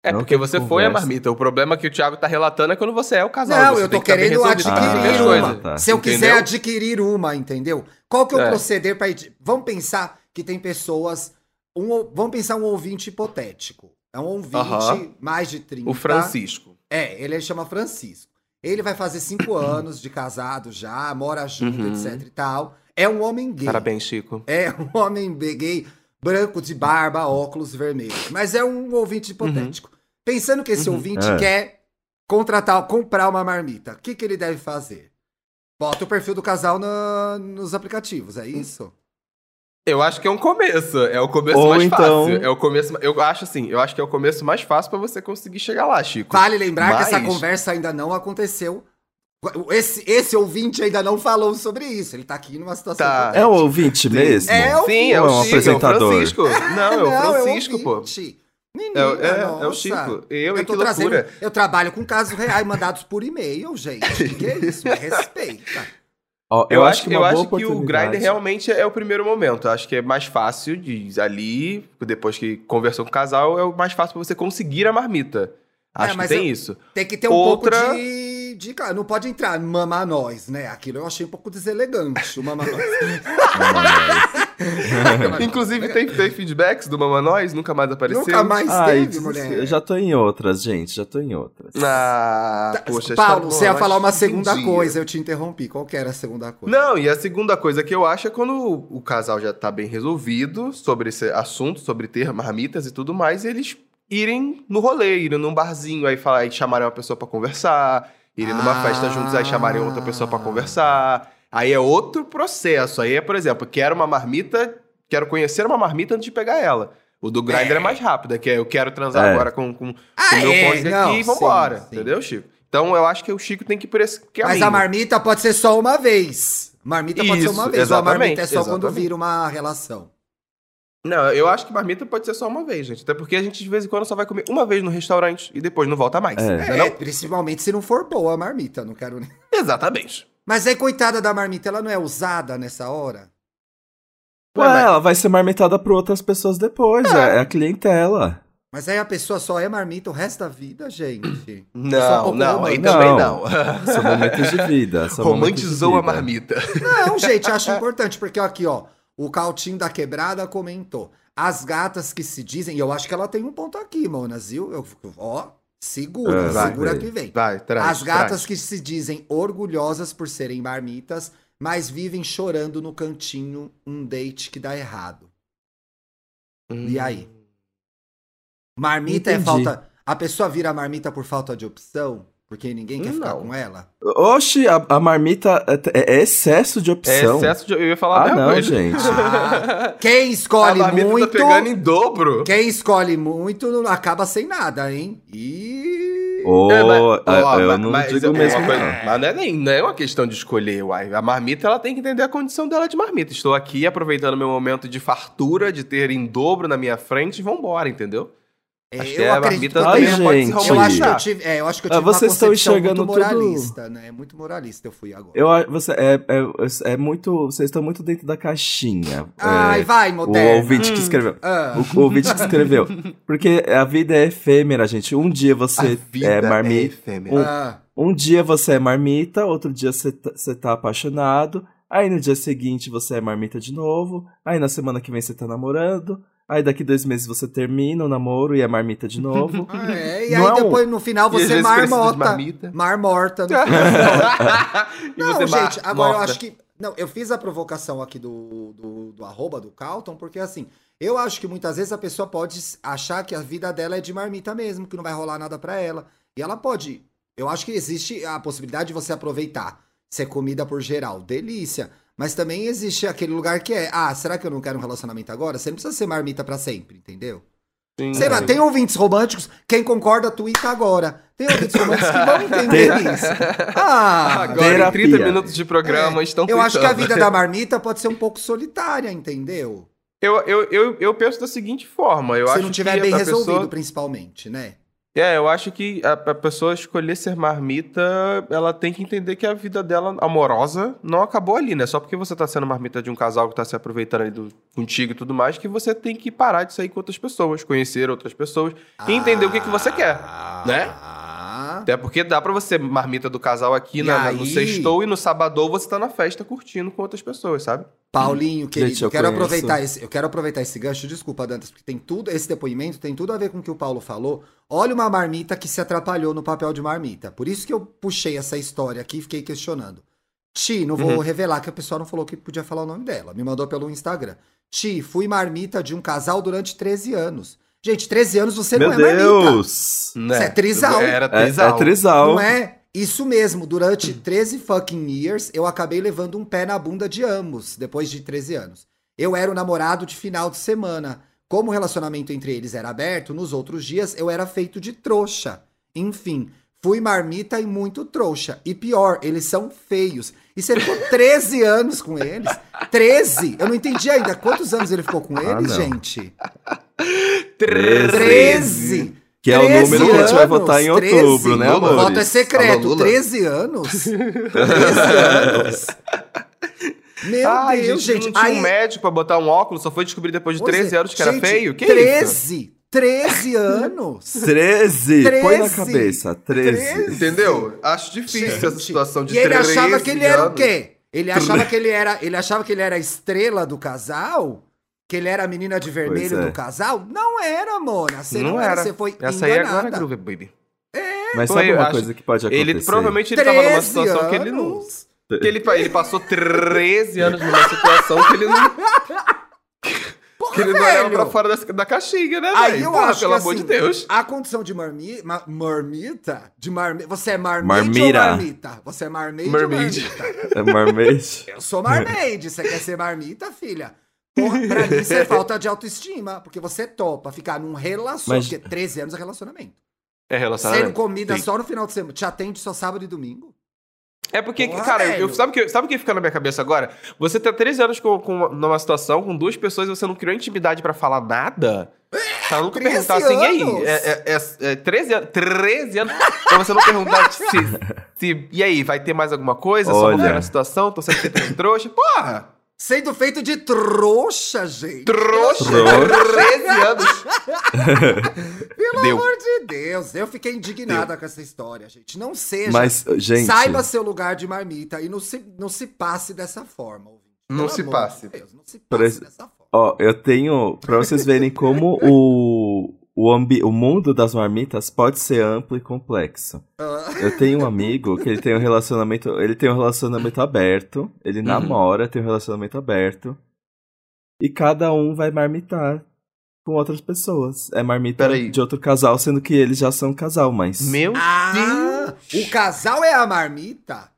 é Não porque você foi a conversa. marmita. O problema que o Thiago tá relatando é quando você é o casal. Não, Você eu tô querendo adquirir resolver uma. tá. Se eu quiser Entendeu? adquirir uma, entendeu? Qual que é o É. proceder pra ir? Vamos pensar que tem pessoas. Um, ou- vamos pensar um ouvinte hipotético. É um ouvinte Aham. mais de 30. O Francisco. É, ele chama Francisco. Ele vai fazer cinco anos de casado já, mora junto, Uhum. etc e tal. É um homem gay. Parabéns, Chico. É um homem gay branco de barba, óculos vermelhos. Mas é um ouvinte hipotético. Pensando que esse Uhum. ouvinte É. quer contratar, comprar uma marmita, o que, que ele deve fazer? Bota o perfil do casal na- nos aplicativos, é isso? Eu acho que é um começo. É o começo Ou mais então- fácil. É o começo. Eu acho assim, eu acho que é o começo mais fácil pra você conseguir chegar lá, Chico. Vale lembrar que essa Mas- conversa ainda não aconteceu. Esse, esse ouvinte ainda não falou sobre isso. Ele tá aqui numa situação. Tá. É o ouvinte mesmo? É o- Sim, é é o um Chico, é o apresentador? Francisco. Não, é o Francisco, pô. ouvinte. Menina, É, o- é- é o. Chico. Eu, e tô loucura. eu trabalho com casos reais mandados por e-mail, gente. O que é isso? Me respeita. Ó, Eu, acho, eu uma acho boa que o Grindr realmente é o primeiro momento. Eu acho que é mais fácil de ali, depois que conversou com o casal, é o mais fácil pra você conseguir a marmita. Acho É, mas que tem eu- isso. Tem que ter um Outra- pouco de, de. cara, Não pode entrar mama nós, né? Aquilo eu achei um pouco deselegante, o mama nós. Inclusive, tem, tem feedbacks do Mama Nós? Nunca mais apareceu? Nunca mais Ai, teve, mulher. eu já tô em outras, gente, já tô em outras. Ah, Tá, poxa, Paulo, você ia falar uma que segunda entendi. coisa, eu te interrompi. Qual que era a segunda coisa? Não, e a segunda coisa que eu acho é quando o, o casal já tá bem resolvido sobre esse assunto, sobre ter marmitas e tudo mais, eles irem no rolê, irem num barzinho, aí, falar, aí chamarem uma pessoa pra conversar, irem numa Ah. festa juntos, aí chamarem outra pessoa pra conversar. Aí é outro processo. Aí é, por exemplo, quero uma marmita, quero conhecer uma marmita antes de pegar ela. O do Grindr é, mais rápido, que é eu quero transar É. agora com, com, Ah, o meu é, cônjuge aqui e vambora. sim, sim. Entendeu, Chico? Então eu acho que o Chico tem que ir por esse caminho. Mas a marmita pode ser só uma vez. Marmita pode ser Isso, uma vez. Ou a marmita é exatamente, só quando exatamente. vira uma relação. Não, eu acho que marmita pode ser só uma vez, gente. Até porque a gente de vez em quando só vai comer uma vez no restaurante e depois não volta mais. É. Não É, é não? principalmente se não for boa a marmita, não quero nem. Exatamente. Mas aí, coitada da marmita, ela não é usada nessa hora? Ué, Ué, mas- ela vai ser marmitada por outras pessoas depois, é, é a clientela. Mas aí a pessoa só é marmita o resto da vida, gente. Um Não, não, aí também Não. São momentos de vida. São Romantizou a momentos de vida. marmita. Não, gente, acho importante, porque aqui, ó, o Cautinho da Quebrada comentou. As gatas que se dizem, e eu acho que ela tem um ponto aqui, Monas, viu? Eu, ó, segura, É, vai, segura vai. que vem. Vai, traz. As gatas traz. que se dizem orgulhosas por serem marmitas, mas vivem chorando no cantinho um date que dá errado. E aí? Marmita é Entendi. falta. A pessoa vira marmita por falta de opção? Porque ninguém quer ficar Não. com ela? Oxe, a, a marmita é, é excesso de É opção. excesso de... Eu ia falar a Ah, não, coisa. gente. Ah, quem a escolhe marmita muito. tá pegando em dobro. Quem escolhe muito não acaba sem nada, hein? E. É, mas- ó, eu mas- não mas digo é uma mesmo. coisa-. Mas não é, nem, não é uma questão de escolher, uai. A marmita, ela tem que entender a condição dela de marmita. Estou aqui aproveitando meu momento de fartura, de ter em dobro na minha frente e vambora, entendeu? É, Acho que eu a acredito marmita que eu também pode se Eu acho que eu tive, é, eu acho que eu Ah, tive uma vocês estão concepção enxergando muito tudo- moralista, né? Muito moralista eu fui agora. Eu, você, é, é, é muito. Vocês estão muito dentro da caixinha. Ai, É, vai, o moderno. ouvinte que escreveu. Ah. O, o ouvinte que escreveu. Porque a vida é efêmera, gente. Um dia você é marmita. efêmera. um- Ah, Um dia você é marmita, outro dia você tá, você tá apaixonado. Aí no dia seguinte você é marmita de novo. Aí na semana que vem você tá namorando. Aí daqui dois meses você termina o namoro e é marmita de novo. ah, é, e Não aí é um- depois no final você de marmota. Marmorta. No e Não, gente, mar- agora eu morta. acho que. Não, eu fiz a provocação aqui do, do, do arroba do Calton, porque assim, eu acho que muitas vezes a pessoa pode achar que a vida dela é de marmita mesmo, que não vai rolar nada pra ela. E ela pode. Eu acho que existe a possibilidade de você aproveitar, ser comida por geral. Delícia. Mas também existe aquele lugar que é, ah, será que eu não quero um relacionamento agora? Você não precisa ser marmita pra sempre, entendeu? Sim, Sei lá, sim. tem ouvintes românticos, quem concorda, tuita agora. Tem ouvintes românticos que vão entender isso. Ah, Agora, em Terapia. 30 minutos de programa, estão eu acho que a vida da marmita pode ser um pouco solitária, entendeu? Eu, eu, eu, eu penso da seguinte forma. Eu Se acho não tiver que bem resolvido, pessoa- principalmente, né? É, eu acho que a, a pessoa escolher ser marmita, ela tem que entender que a vida dela amorosa não acabou ali, né? Só porque você tá sendo marmita de um casal que tá se aproveitando ali do, contigo e tudo mais, que você tem que parar de sair com outras pessoas, conhecer outras pessoas e entender o que, que você quer, né? Até porque dá pra você marmita do casal aqui na, na- no aí? sextou e no sabadou você tá na festa curtindo com outras pessoas, sabe? Paulinho, querido, Gente, eu eu quero conheço. aproveitar esse, eu quero aproveitar esse gancho, desculpa, Dantas, porque tem tudo, esse depoimento tem tudo a ver com o que o Paulo falou. Olha uma marmita que se atrapalhou no papel de marmita. Por isso que eu puxei essa história aqui e fiquei questionando. Ti, não vou Uhum. revelar que a pessoa não falou que podia falar o nome dela, me mandou pelo Instagram. Ti, fui marmita de um casal durante 13 anos. Gente, 13 anos você Meu não é marmita. Deus! Né? Isso é trisal. Era É, trisal. é trisal. Não é? Isso mesmo, durante 13 fucking years, eu acabei levando um pé na bunda de ambos, depois de 13 anos. Eu era o namorado de final de semana. Como o relacionamento entre eles era aberto, nos outros dias eu era feito de trouxa. Enfim, fui marmita e muito trouxa. E pior, eles são feios. E você ficou 13 anos com eles? 13? Eu não entendi ainda. Quantos anos ele ficou com eles, não. gente? 13. 13! Que é o 13 número que a gente vai anos, votar em 13. outubro, né, Lula. amor? O voto é secreto. Alô, Lula. 13 anos? 13 anos? Meu Ai, Deus, gente, não tinha Aí- um médico pra botar um óculos, só foi descobrir depois de Pois 13 é. anos que era Gente, feio? Que 13! isso? 13 anos! 13! Põe na 13. cabeça, 13. 13. Entendeu? Acho difícil essa Gente, situação de E ele 13 achava que ele era o anos. quê? Ele achava que ele era, ele achava que ele era a estrela do casal? Que ele era a menina de vermelho é. do casal? Não era, Mona. Você não, Não era, era. você foi Essa aí enganada. agora é Groove Baby. Mas Pô, sabe eu uma acho- coisa que pode acontecer? Ele provavelmente ele tava numa 13 situação que ele não. anos? Que ele, ele passou 13 anos numa situação que ele não. Porra, Que ele não era velho. pra fora da, da caixinha, né, Aí velho? eu Porra, acho pelo que, amor assim, de Deus. A condição de marmi, ma- marmita, de marmita, você é marmite Marmira. ou marmita? Você é marmite Marmite. ou marmita? É marmite. Eu sou marmite, você quer ser marmita, filha? Porra, pra mim isso é falta de autoestima, porque você topa ficar num relacionamento, Mas- porque 13 anos é relacionamento. É relacionamento. Sendo comida Sim. só no final de semana, te atende só sábado e domingo? É porque, Porra, cara, eu, sabe o que, sabe que fica na minha cabeça agora? Você tá 13 anos com, com, numa situação com duas pessoas e você não criou intimidade pra falar nada? Pra nunca 13 perguntar assim, e aí? É, é, é, é 13 anos? 13 anos? pra você não perguntar se, se. E aí, vai ter mais alguma coisa? Só Olha. ver na situação? Tô de trouxa? Porra! Sendo feito de trouxa, gente. Trouxa! Trouxa. 13 anos! Pelo Deu. amor de Deus, eu fiquei indignada com essa história, gente. Não seja. Mas, gente. Saiba seu lugar de marmita e não se, não se passe dessa forma. Não se passe. de Deus, não se passe dessa forma. Ó, eu tenho. Pra vocês verem como o. O, ambi o mundo das marmitas pode ser amplo e complexo. Ah, Eu tenho um amigo que ele tem um relacionamento. Ele tem um relacionamento aberto. Ele namora, tem um relacionamento aberto. E cada um vai marmitar com outras pessoas. É marmita Peraí. de outro casal, sendo que eles já são casal, mas. Meu ah, o casal é a marmita?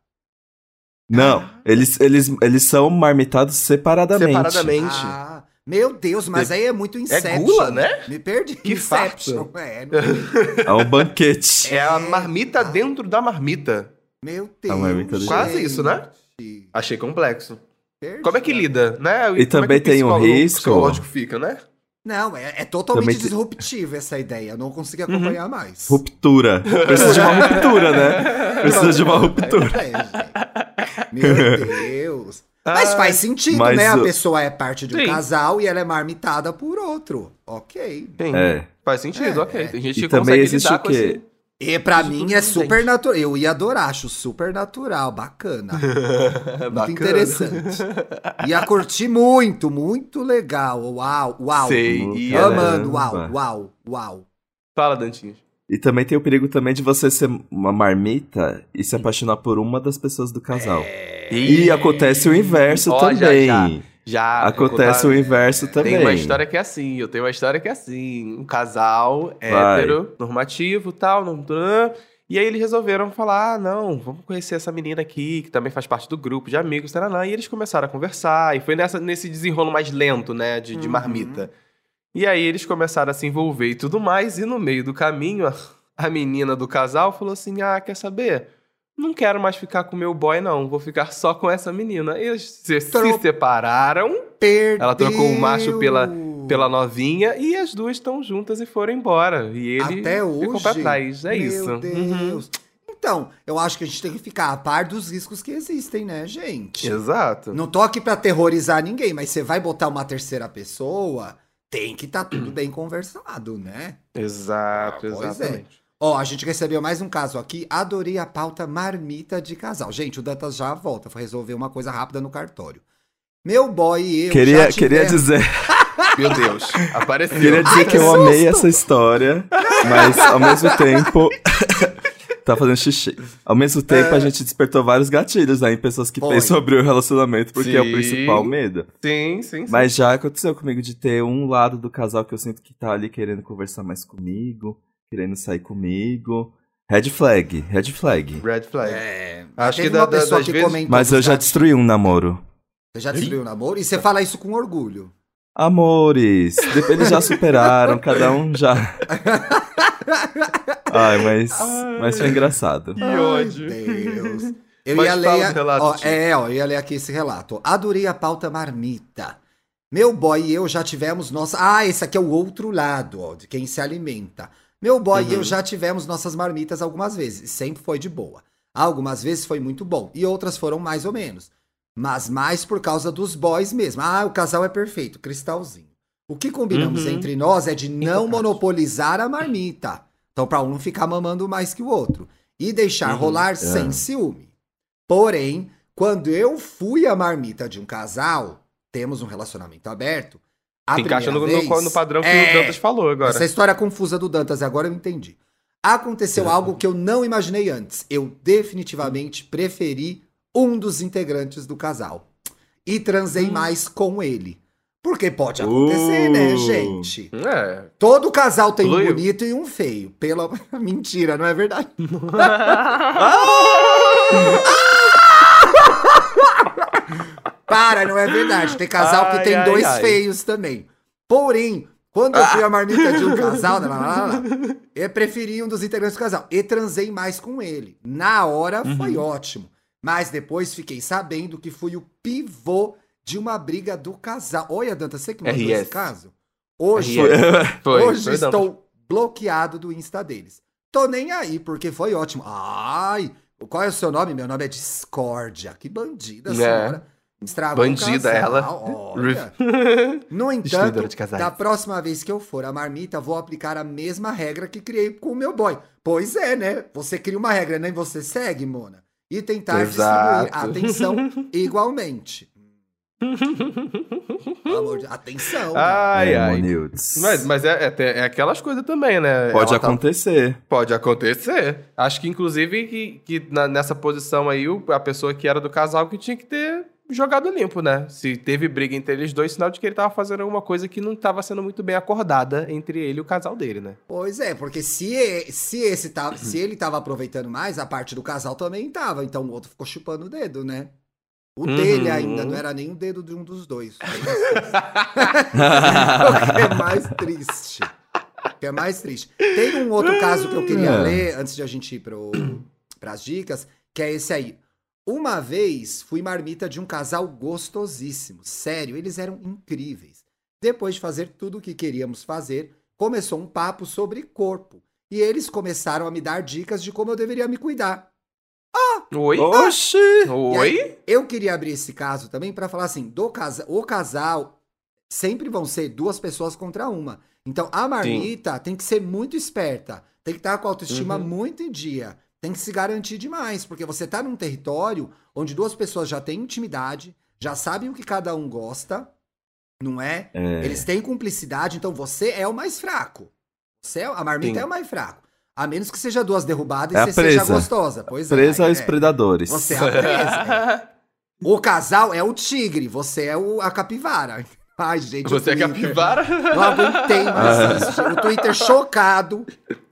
Não, eles, eles, eles são marmitados separadamente. Separadamente. Ah, meu Deus, mas aí é muito Inception. gula, né? Me perdi. Que Inception. É, não- É um banquete. É a marmita dentro da marmita. meu Deus. A marmita Quase gente. isso, né? Achei complexo. Perdi. Como é que lida, né? E como é também que o tem um risco- psicológico fica, né? Não, é, é totalmente Também disruptiva essa ideia. Eu não consigo Uhum. acompanhar mais. Ruptura. Precisa de uma ruptura, né? Precisa de uma ruptura. É. Meu Deus. Mas Ah, faz sentido, mas né? A pessoa é parte de um Sim. casal e ela é marmitada por outro. Ok. Sim. É. Faz sentido, É, ok. é. Tem gente E que também consegue existe lidar o com quê? esse... E pra Isso mim tudo é super natural. Eu ia adorar, acho super natural, bacana. Muito Bacana. interessante. Ia curtir muito, muito legal. Uau, uau. Sei. E Caramba. Amando, uau, uau, uau. Fala, Dantinho. E também tem o perigo também de você ser uma marmita e se apaixonar por uma das pessoas do casal. E acontece o inverso já, também. já. Já. Acontece vou o inverso também. Tem uma história que é assim, eu tenho uma história que é assim, um casal Vai. hétero, normativo, tal, não, e aí eles resolveram falar, ah, não, vamos conhecer essa menina aqui, que também faz parte do grupo de amigos, taranã, e eles começaram a conversar, e foi nessa, nesse desenrolo mais lento, né, de, de Uhum. E aí eles começaram a se envolver e tudo mais, e no meio do caminho, a, a menina do casal falou assim, ah, quer saber? Não quero mais ficar com meu boy, não. Vou ficar só com essa menina. Eles se, se Tro- separaram Perdeu. Ela trocou o macho pela- pela novinha e as duas estão juntas e foram embora. E ele Até hoje. ficou pra trás. É Meu isso. Uhum. Deus. Então, eu acho que a gente tem que ficar a par dos riscos que existem, né, gente? Exato. Não tô aqui pra aterrorizar ninguém, mas você vai botar uma terceira pessoa, tem que estar tudo bem conversado, né? Exato, Ah, é. exatamente. Ó, a gente recebeu mais um caso aqui. Adorei a pauta marmita de casal. Gente, o Dantas já volta. Foi resolver uma coisa rápida no cartório. Meu boy e eu. Queria, já queria tivemos- dizer, Meu Deus. Apareceu. queria dizer Ai, que que eu amei essa história, mas ao mesmo tempo Tá fazendo xixi. Ao mesmo tempo, É. a gente despertou vários gatilhos né, em pessoas que pensam sobre o relacionamento, porque é o Sim. principal medo. Sim, sim, sim. Mas já aconteceu comigo de ter um lado do casal que eu sinto que tá ali querendo conversar mais comigo, querendo sair comigo. Red flag, red flag. Red flag. É, Acho teve que da- uma da- pessoa das que vezes- comentou Mas eu já gatos. destruí um namoro. Você já destruiu o namoro? E você fala isso com orgulho. Amores, depois eles já superaram, cada um já. Ai, mas, mas foi engraçado. Que Ai, ódio. Deus. Eu Mas ia ler. ó, é, ó, eu ia ler aqui esse relato. Adorei a pauta marmita. Meu boy e eu já tivemos nossa. Ah, esse aqui é o outro lado, ó, de quem se alimenta. Meu boy e eu Uhum. já tivemos nossas marmitas algumas vezes. e Sempre foi de boa. Algumas vezes foi muito bom. E outras foram mais ou menos. Mas mais por causa dos boys mesmo. Ah, o casal é perfeito, cristalzinho. O que combinamos Uhum. entre nós é de não Intocável. monopolizar a marmita. Então, pra um não ficar mamando mais que o outro. E deixar Uhum. rolar sem ciúme. Porém, quando eu fui a marmita de um casal, temos um relacionamento aberto. A Se encaixa no, primeira no- vez- no padrão que É, o Dantas falou agora. Essa história confusa do Dantas, agora eu entendi. Aconteceu algo que eu não imaginei antes. Eu definitivamente preferi um dos integrantes do casal. E transei mais com ele. Porque pode acontecer, né, Uh. gente? É. Todo casal tem um bonito e um feio. Pela mentira, não é verdade? Para, não é verdade. Tem casal que Ai, tem ai, dois ai. feios também. Porém, quando eu fui a marmita de um casal, lá, lá, lá, lá, eu preferi um dos integrantes do casal. E transei mais com ele. Na hora foi ótimo. Mas depois fiquei sabendo que fui o pivô de uma briga do casal. Olha, Danta, você que mandou RS. esse caso? Hoje, Foi. hoje foi estou bloqueado do Insta deles. Tô nem aí, porque foi ótimo. Ai, qual é o seu nome? Meu nome é Discórdia. Que bandida, É. senhora. Estragou Bandida, casal, ela. Olha. No entanto, da próxima vez que eu for a marmita, vou aplicar a mesma regra que criei com o meu boy. Pois é, né? Você cria uma regra, nem você segue, Mona. E tentar Exato. distribuir a atenção igualmente. Amor de... Atenção. Ai, é, ai. Monildes. Mas, mas é, é, é aquelas coisas também, né? Pode Ela tá- acontecer. Pode acontecer. Acho que, inclusive, que, que na- nessa posição aí, a pessoa que era do casal que tinha que ter jogado limpo, né? Se teve briga entre eles dois, sinal de que ele tava fazendo alguma coisa que não tava sendo muito bem acordada entre ele e o casal dele, né? Pois é, porque se, se, esse tava, se ele tava aproveitando mais, a parte do casal também tava. Então o outro ficou chupando o dedo, né? O Uhum. dele ainda não era nem o dedo de um dos dois. o que é mais triste. O que é mais triste. Tem um outro caso que eu queria É. ler antes de a gente ir pro, pras dicas, que é esse aí. Uma vez fui marmita de um casal gostosíssimo. Sério, eles eram incríveis. Depois de fazer tudo o que queríamos fazer, começou um papo sobre corpo. E eles começaram a me dar dicas de como eu deveria me cuidar. Oi? Oxi! Oi? Eu queria abrir esse caso também para falar assim, do casa o casal sempre vão ser duas pessoas contra uma. Então a marmita tem que ser muito esperta, tem que estar com a autoestima Uhum. muito em dia, tem que se garantir demais, porque você tá num território onde duas pessoas já têm intimidade, já sabem o que cada um gosta, não é? É. Eles têm cumplicidade, então você é o mais fraco. Você é, a marmita Sim. é o mais fraco. A menos que seja duas derrubadas É e você seja presa. gostosa. Pois é, Presa aí aos é. predadores. Você é a presa. é. O casal é o tigre, você é o, a capivara. Ai, gente. o Você é capivara? Não aguentei mais Ah. isso. O Twitter chocado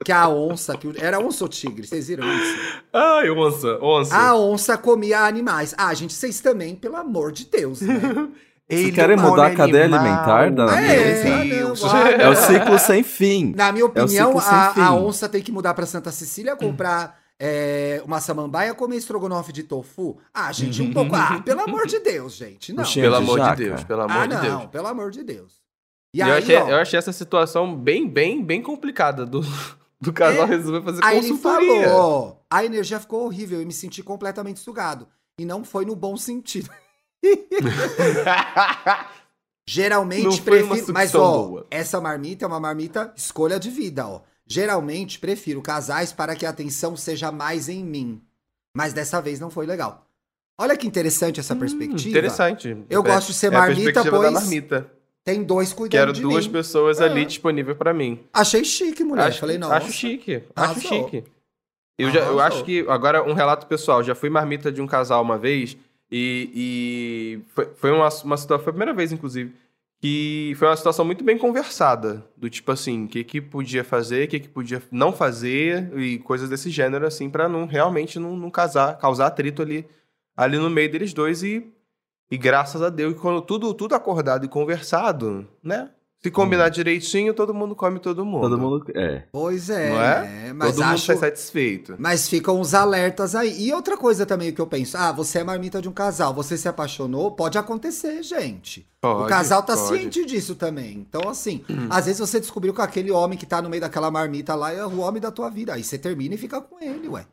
que a onça. Que, o- era onça ou tigre? Vocês viram isso? Ai, onça, onça. A onça comia animais. Ah, gente, vocês também, pelo amor de Deus, né? Vocês querem mudar a cadeia alimentar da É, natureza? não, ah, É o ciclo sem fim. Na minha opinião, ciclo sem a, a onça tem que mudar pra Santa Cecília, comprar é, uma samambaia, comer estrogonofe de tofu. Ah, gente, um pouco. Ah, pelo amor de Deus, gente. Não. Pelo amor de Deus, pelo amor Ah, de não, Deus. pelo amor de Deus. E E eu, aí, achei, ó, eu achei essa situação bem, bem, bem complicada do, do casal É. resolver fazer aí ele consultoria. falou, a energia ficou horrível, eu me senti completamente sugado. E não foi no bom sentido. Geralmente prefiro. Mas, ó, boa. essa marmita é uma marmita escolha de vida, ó. Geralmente prefiro casais para que a atenção seja mais em mim. Mas dessa vez não foi legal. Olha que interessante essa Hum, perspectiva. interessante. Eu É- gosto de ser é marmita, pois marmita. Tem dois cuidando Quero de duas mim. pessoas É. ali disponíveis pra mim. Achei chique, mulher. Acho, Falei, acho chique. Acho arrasou. chique. Eu, já, eu acho que, agora, um relato pessoal. Já fui marmita de um casal uma vez e, e foi, foi uma, uma situação, foi a primeira vez, inclusive, que foi uma situação muito bem conversada. Do tipo assim, o que que podia fazer, o que que podia não fazer e coisas desse gênero, assim, pra não, realmente não, não casar, causar atrito ali, ali no meio deles dois e, e graças a Deus, quando tudo, tudo acordado e conversado, né? Se combinar direitinho, todo mundo come todo mundo. Todo mundo. É. Pois é, Não é? né? mas todo mundo acho... sai satisfeito. Mas ficam os alertas aí. E outra coisa também que eu penso, ah, você é marmita de um casal, você se apaixonou, pode acontecer, gente. o Pode, casal tá pode. ciente disso também. Então, assim, às vezes você descobriu que aquele homem que tá no meio daquela marmita lá é o homem da tua vida. Aí você termina e fica com ele, ué.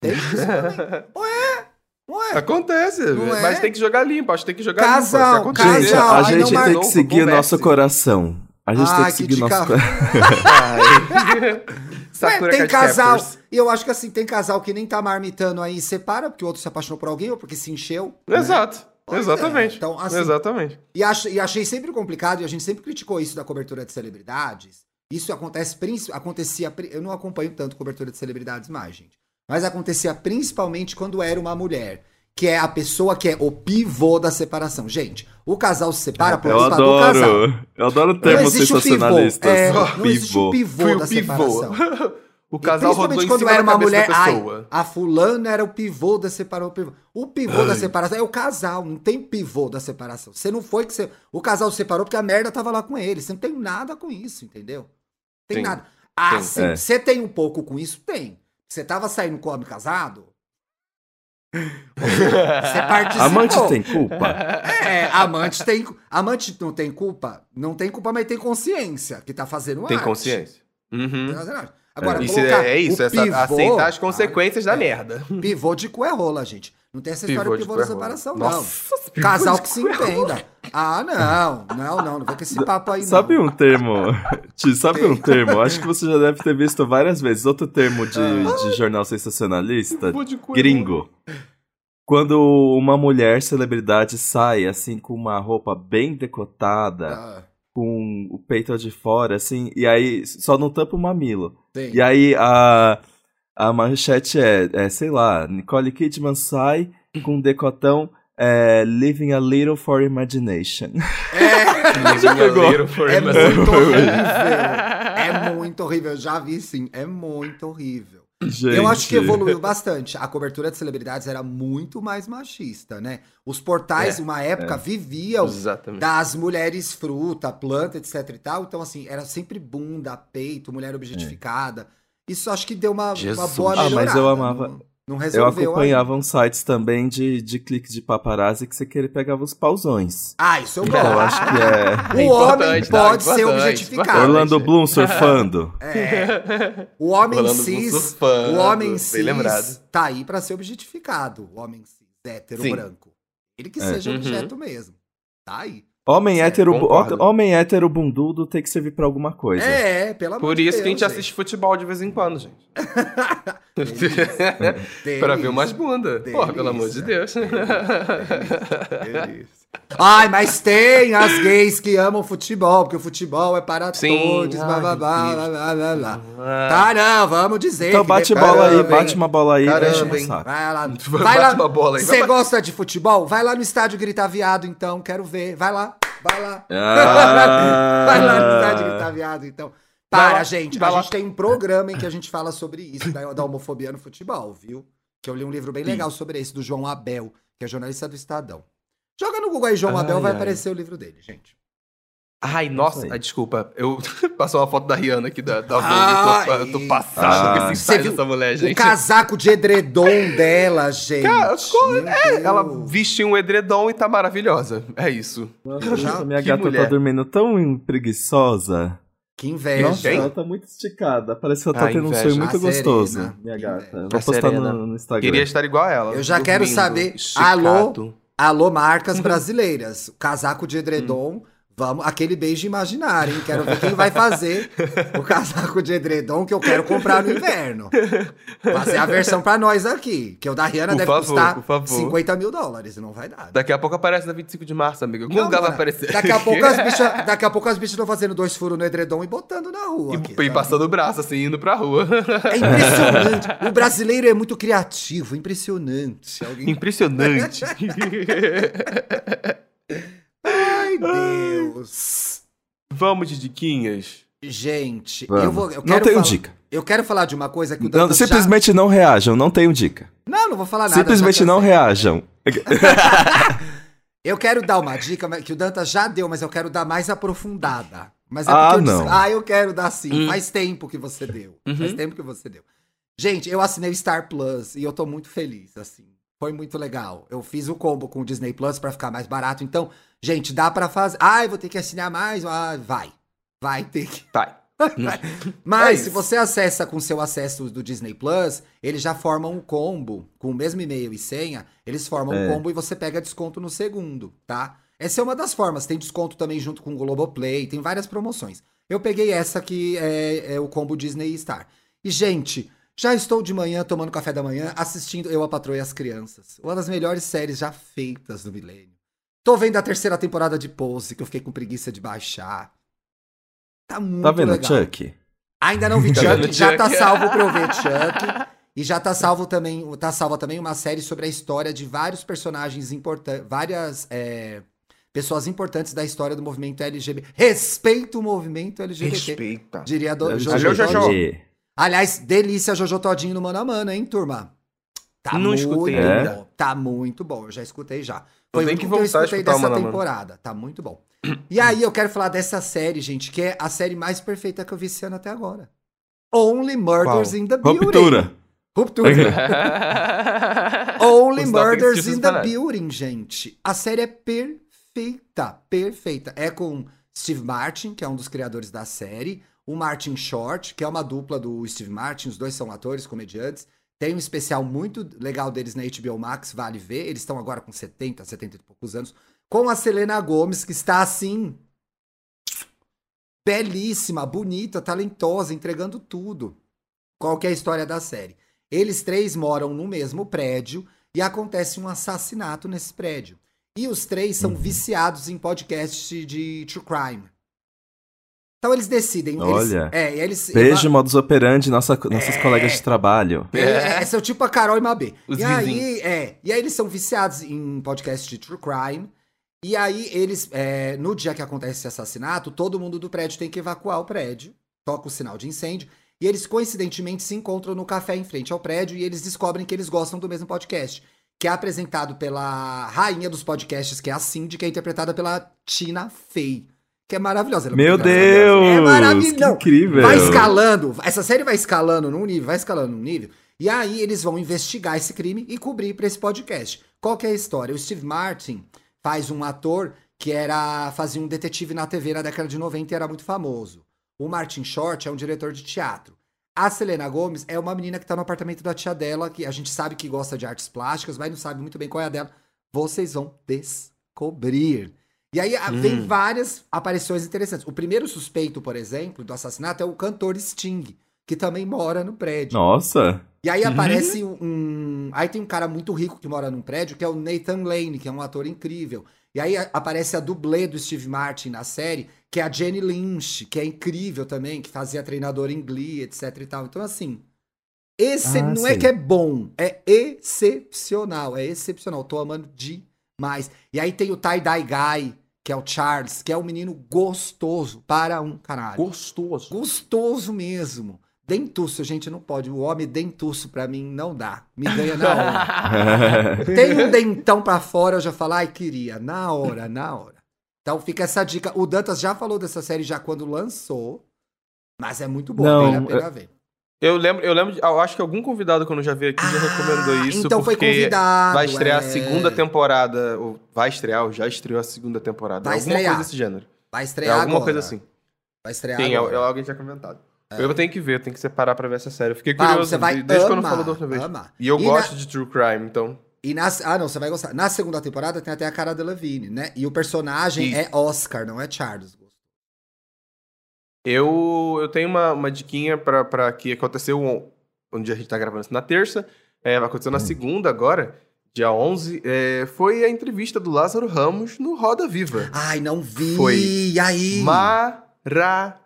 Tem isso também. Ué, ué. Acontece, Não é? mas tem que jogar limpo, acho que tem que jogar Casal, limpo. Acontecer, Gente, Casal, a gente tem que seguir o converse. nosso coração. A gente tem Ai, que que seguir o nosso coração. Ué, tem casal. E eu acho que assim, tem casal que nem tá marmitando aí e separa, porque o outro se apaixonou por alguém ou porque se encheu. né? Exato. Pois é, Exatamente. então, assim- Exatamente. E, ach- e achei sempre complicado, e a gente sempre criticou isso da cobertura de celebridades. Isso acontece, acontecia, eu não acompanho tanto cobertura de celebridades mais, gente. Mas acontecia principalmente quando era uma mulher, que é a pessoa que é o pivô da separação. Gente, o casal se separa por Eu do casal. adoro. Eu adoro Não termos existe o pivô. sensacionalistas. É, não existe o Pivô. pivô Fui da o pivô. separação. O E casal rodou principalmente em quando cima era uma mulher, ai, a fulana era o pivô da separação. O pivô, o pivô da separação é o casal, não tem pivô da separação. Você não foi que você. O casal separou porque a merda tava lá com ele. Você não tem nada com isso, entendeu? Tem Sim. nada. Ah, Sim. sim. É. Você tem um pouco com isso? Tem. Você tava saindo com o homem casado? Você participou. Amante tem culpa? É, amante tem. Amante não tem culpa? Não tem culpa, mas tem consciência que tá fazendo Tem arte. consciência. Uhum. Tá fazendo arte. Agora, Isso colocar é, é isso, o essa- pivô- aceitar as consequências da É. merda. Pivô de cu é rola, gente. Não tem essa história Pivô de de pivô é da rola. separação, Nossa, não. pivô Casal de que se é rola. entenda. Ah, não. Não, não. Não vai com esse papo aí, Sabe não. um termo? Ti, sabe um termo? Acho que você já deve ter visto várias vezes. Outro termo de, de jornal sensacionalista, Pivô de cu é gringo. Quando uma mulher celebridade sai assim com uma roupa bem decotada, Ah, com o peito de fora, assim, e aí só não tampa o mamilo. tem. E aí a, a manchete é, é, sei lá, Nicole Kidman sai com um decotão é, Living a Little for Imagination. É, Já pegou? é muito horrível. É muito horrível. Eu já vi, sim. É muito horrível. Gente. Eu acho que evoluiu bastante. A cobertura de celebridades era muito mais machista, né? Os portais, É, uma época, viviam Exatamente. das mulheres fruta, planta, etc e tal. Então, assim, era sempre bunda, peito, mulher objetificada. Isso acho que deu uma, uma boa Ah, melhorada. mas eu amava- Não, não Eu resolveu acompanhava ainda. uns sites também de, de clique de paparazzi que você queria pegava os pauzões. Ah, isso eu Então, eu gosto. acho que é. O É homem importante, não, pode ser importante, objetificado. Orlando Bloom surfando. É. O homem Orlando cis, surfando, o homem cis lembrado. tá aí pra ser objetificado. O homem cis, hétero, Sim. branco. Ele que É. seja Uhum. objeto mesmo. Tá aí. Homem hétero, concordo. homem hétero bundudo tem que servir pra alguma coisa. É, pelo amor Por de isso que a gente Deus, assiste futebol de vez em quando, gente. gente. pra ver umas bundas. Delícia. Porra, pelo amor de Deus. Delícia. Ai, mas tem as gays que amam futebol, porque o futebol é para Sim. todos, blá, blá, blá, blá, blá, blá, blá. Ah, Tá, não, vamos dizer. Então bate depois- bola aí, bate uma bola aí, Caramba, hein? Vai lá. Bate Vai lá. uma bola aí, vai Você gosta de futebol? Vai lá no estádio gritar viado, então. Quero ver. Vai lá. Vai lá. Ah. Vai lá no estádio gritar viado, então. Vai Para, lá, gente. vai A lá. gente tem um programa em que a gente fala sobre isso, da, da homofobia no futebol, viu? Que eu li um livro bem legal sobre esse, do João Abel, que é jornalista do Estadão. Joga no Google aí, João Ai, Abel, vai ai. aparecer o livro dele, gente. Ai, nossa, aí. ai, desculpa. Eu passou uma foto da Rihanna aqui da, da Vogue. Ai. eu, tô, passado Ah. com esse Você insight viu dessa mulher, O gente. casaco de edredom dela, gente. Cara, é, ela vestiu um edredom e tá maravilhosa. É isso. Nossa, minha que gata mulher. tá dormindo tão preguiçosa. Que inveja. Nossa, ela tá muito esticada. Parece que ela tá Ah, tendo um inveja. sonho muito A gostoso. Serena. Minha gata. Eu A Vou postar no, no Instagram. Queria estar igual a ela. Eu já quero saber. esticado. Alô? Alô, marcas brasileiras. O casaco de edredom Vamos, aquele beijo imaginário, hein? Quero ver quem vai fazer o casaco de edredom que eu quero comprar no inverno. Fazer a versão pra nós aqui. Que o da Rihanna Por deve favor, custar favor. 50 mil dólares, não vai dar. Daqui a pouco aparece na 25 de março, amigo. Algum Não, lugar vai aparecer. Daqui a pouco as bichas, daqui a pouco as bichas estão fazendo dois furos no edredom e botando na rua. E, aqui, e sabe? passando o braço, assim, indo pra rua. É impressionante. o brasileiro é muito criativo, impressionante. Alguém... Impressionante. Deus. Vamos de diquinhas. Gente, Vamos. eu vou. Eu não quero tenho falar- dica. Eu quero falar de uma coisa que o Não, Dantas já- simplesmente não reajam, não tenho dica. Não, não vou falar nada. simplesmente já não reajam. Eu quero dar uma dica que o Dantas já deu, mas eu quero dar mais aprofundada. Mas é Ah, porque eu disse- não. ah, eu quero dar sim. Hum. Faz tempo que você deu. Uhum. Faz tempo que você deu. Gente, eu assinei o Star Plus e eu tô muito feliz, assim. Foi muito legal. Eu fiz o combo com o Disney Plus pra ficar mais barato. Então, gente, dá pra fazer. Ah, eu vou ter que assinar mais. Ah, vai. Vai ter que. Vai. Mas É se você acessa com seu acesso do Disney Plus, eles já formam um combo com o mesmo e-mail e senha. Eles formam um É. combo e você pega desconto no segundo, tá? Essa é uma das formas. Tem desconto também junto com o Globoplay, tem várias promoções. Eu peguei essa que é, é o combo Disney Star. E, gente, já estou de manhã tomando café da manhã assistindo Eu, a Patroa e as Crianças. Uma das melhores séries já feitas do milênio. Tô vendo a terceira temporada de Pose, que eu fiquei com preguiça de baixar. Tá muito Tá vendo, legal. Chuck? Ainda não vi Tá Chuck, já tá salvo pra eu ver Chuck. E já tá salvo também, tá salva também uma série sobre a história de vários personagens importantes, várias é, pessoas importantes da história do movimento LGBT. Respeita o movimento LGBT. Respeita. Diria do, Jojo, Valeu, Jojo. Todinho. Aliás, delícia Jojo Todinho no Mano a Mano, hein, turma? Tá Não muito escutei bom. ainda. Tá muito bom, eu já escutei já. Foi o que único que eu voltar escutei dessa Mano a Mano. temporada. Tá muito bom. E aí eu quero falar dessa série, gente, que é a série mais perfeita que eu vi esse ano até agora. Only Murders Qual? in the Building. Ruptura. Ruptura. Only Os Murders in the. Building, gente. A série é perfeita, perfeita. É com Steve Martin, que é um dos criadores da série, o Martin Short, que é uma dupla do Steve Martin, os dois são atores, comediantes. Tem um especial muito legal deles na HBO Max, vale ver. Eles estão agora com 70, 70 e poucos anos. Com a Selena Gomes, que está assim. Belíssima, bonita, talentosa, entregando tudo. Qual que é a história da série? Eles três moram no mesmo prédio e acontece um assassinato nesse prédio. E os três são viciados em podcast de true crime. Então eles decidem. eles- Olha. é, e eles, Beijo, modus operandi, nossa, nossas É. colegas de trabalho. é, é, esse é o tipo a Carol e Mabê. Os e aí, é, e aí eles são viciados em podcast de true crime. E aí eles, é, no dia que acontece esse assassinato, todo mundo do prédio tem que evacuar o prédio, toca o sinal de incêndio, e eles coincidentemente se encontram no café em frente ao prédio e eles descobrem que eles gostam do mesmo podcast, que é apresentado pela rainha dos podcasts, que é a Cindy, que é interpretada pela Tina Fey, que é maravilhosa. é Meu. Deus! É maravilhoso. Incrível! Vai escalando, essa série vai escalando num nível, vai escalando num nível, e aí eles vão investigar esse crime e cobrir pra esse podcast. Qual que é a história? O Steve Martin faz um ator que era fazia um detetive na TV na década de 90 e era muito famoso. O Martin Short é um diretor de teatro. A Selena Gomes é uma menina que tá no apartamento da tia dela, que a gente sabe que gosta de artes plásticas, mas não sabe muito bem qual é a dela. Vocês vão descobrir. E aí a- vem várias aparições interessantes. O primeiro suspeito, por exemplo, do assassinato é o cantor Sting, que também mora no prédio. Nossa. E aí aparece um. Aí tem um cara muito rico que mora num prédio, que é o Nathan Lane, que é um ator incrível. E aí aparece a dublê do Steve Martin na série, que é a Jenny Lynch, que é incrível também, que fazia treinador em Glee, etc e tal. Então, assim. Esse Ah, não é que é bom, é excepcional. É excepcional. Tô amando demais. E aí tem o Tie-Dye Guy, que é o Charles, que é um menino gostoso para um caralho. Gostoso. Gostoso mesmo. Dentuço, gente, não pode. O homem dentuço pra mim não dá. Me ganha na hora. Tem um dentão pra fora, eu já falo, ai, queria. Na hora, na hora. Então fica essa dica. O Dantas já falou dessa série já quando lançou. Mas é muito bom, Não, vale a pena ver. Eu lembro, eu lembro, de- eu acho que algum convidado quando já veio aqui já recomendou isso. Então foi convidado. Vai estrear é. a segunda temporada. Ou vai estrear, ou já estreou a segunda temporada. Vai alguma estrear. coisa desse gênero. Vai É estrear alguma agora. coisa assim. Vai estrear Tem, agora. é- alguém tinha comentado. Eu tenho que ver, eu tenho que separar pra ver essa série. Eu fiquei Ah, curioso vai desde quando amar, falou da outra vez. amar. E eu E gosto de true crime, então. E na, ah, não, você vai gostar. Na segunda temporada tem até a cara Delevingne, né? E o personagem Isso. é Oscar, não é Charles. Eu, eu tenho uma, uma diquinha pra que aconteceu on- onde a gente tá gravando isso na terça. É, vai acontecer na segunda agora, dia 11. é, foi a entrevista do Lázaro Ramos no Roda Viva. Ai, não vi. Foi. E aí? Maravilhosa.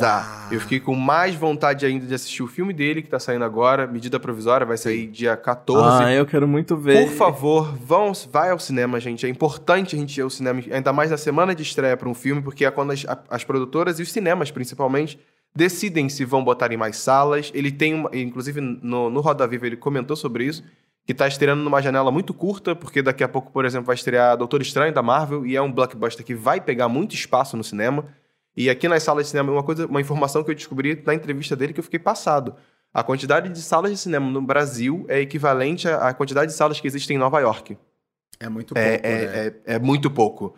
Ah. Eu fiquei com mais vontade ainda de assistir o filme dele, que tá saindo agora. Medida provisória, vai sair dia 14. Ah, eu quero muito ver. Por favor, vão, vai ao cinema, gente. É importante a gente ir ao cinema, ainda mais na semana de estreia para um filme, porque é quando as, as produtoras e os cinemas, principalmente, decidem se vão botar em mais salas. Ele tem, uma, inclusive no, no Roda Viva ele comentou sobre isso, que tá estreando numa janela muito curta, porque daqui a pouco, por exemplo, vai estrear Doutor Estranho da Marvel e é um blockbuster que vai pegar muito espaço no cinema. E aqui nas salas de cinema, uma coisa, uma informação que eu descobri na entrevista dele que eu fiquei passado. A quantidade de salas de cinema no Brasil é equivalente à quantidade de salas que existem em Nova York. É muito pouco, É, né? é, é, é muito pouco.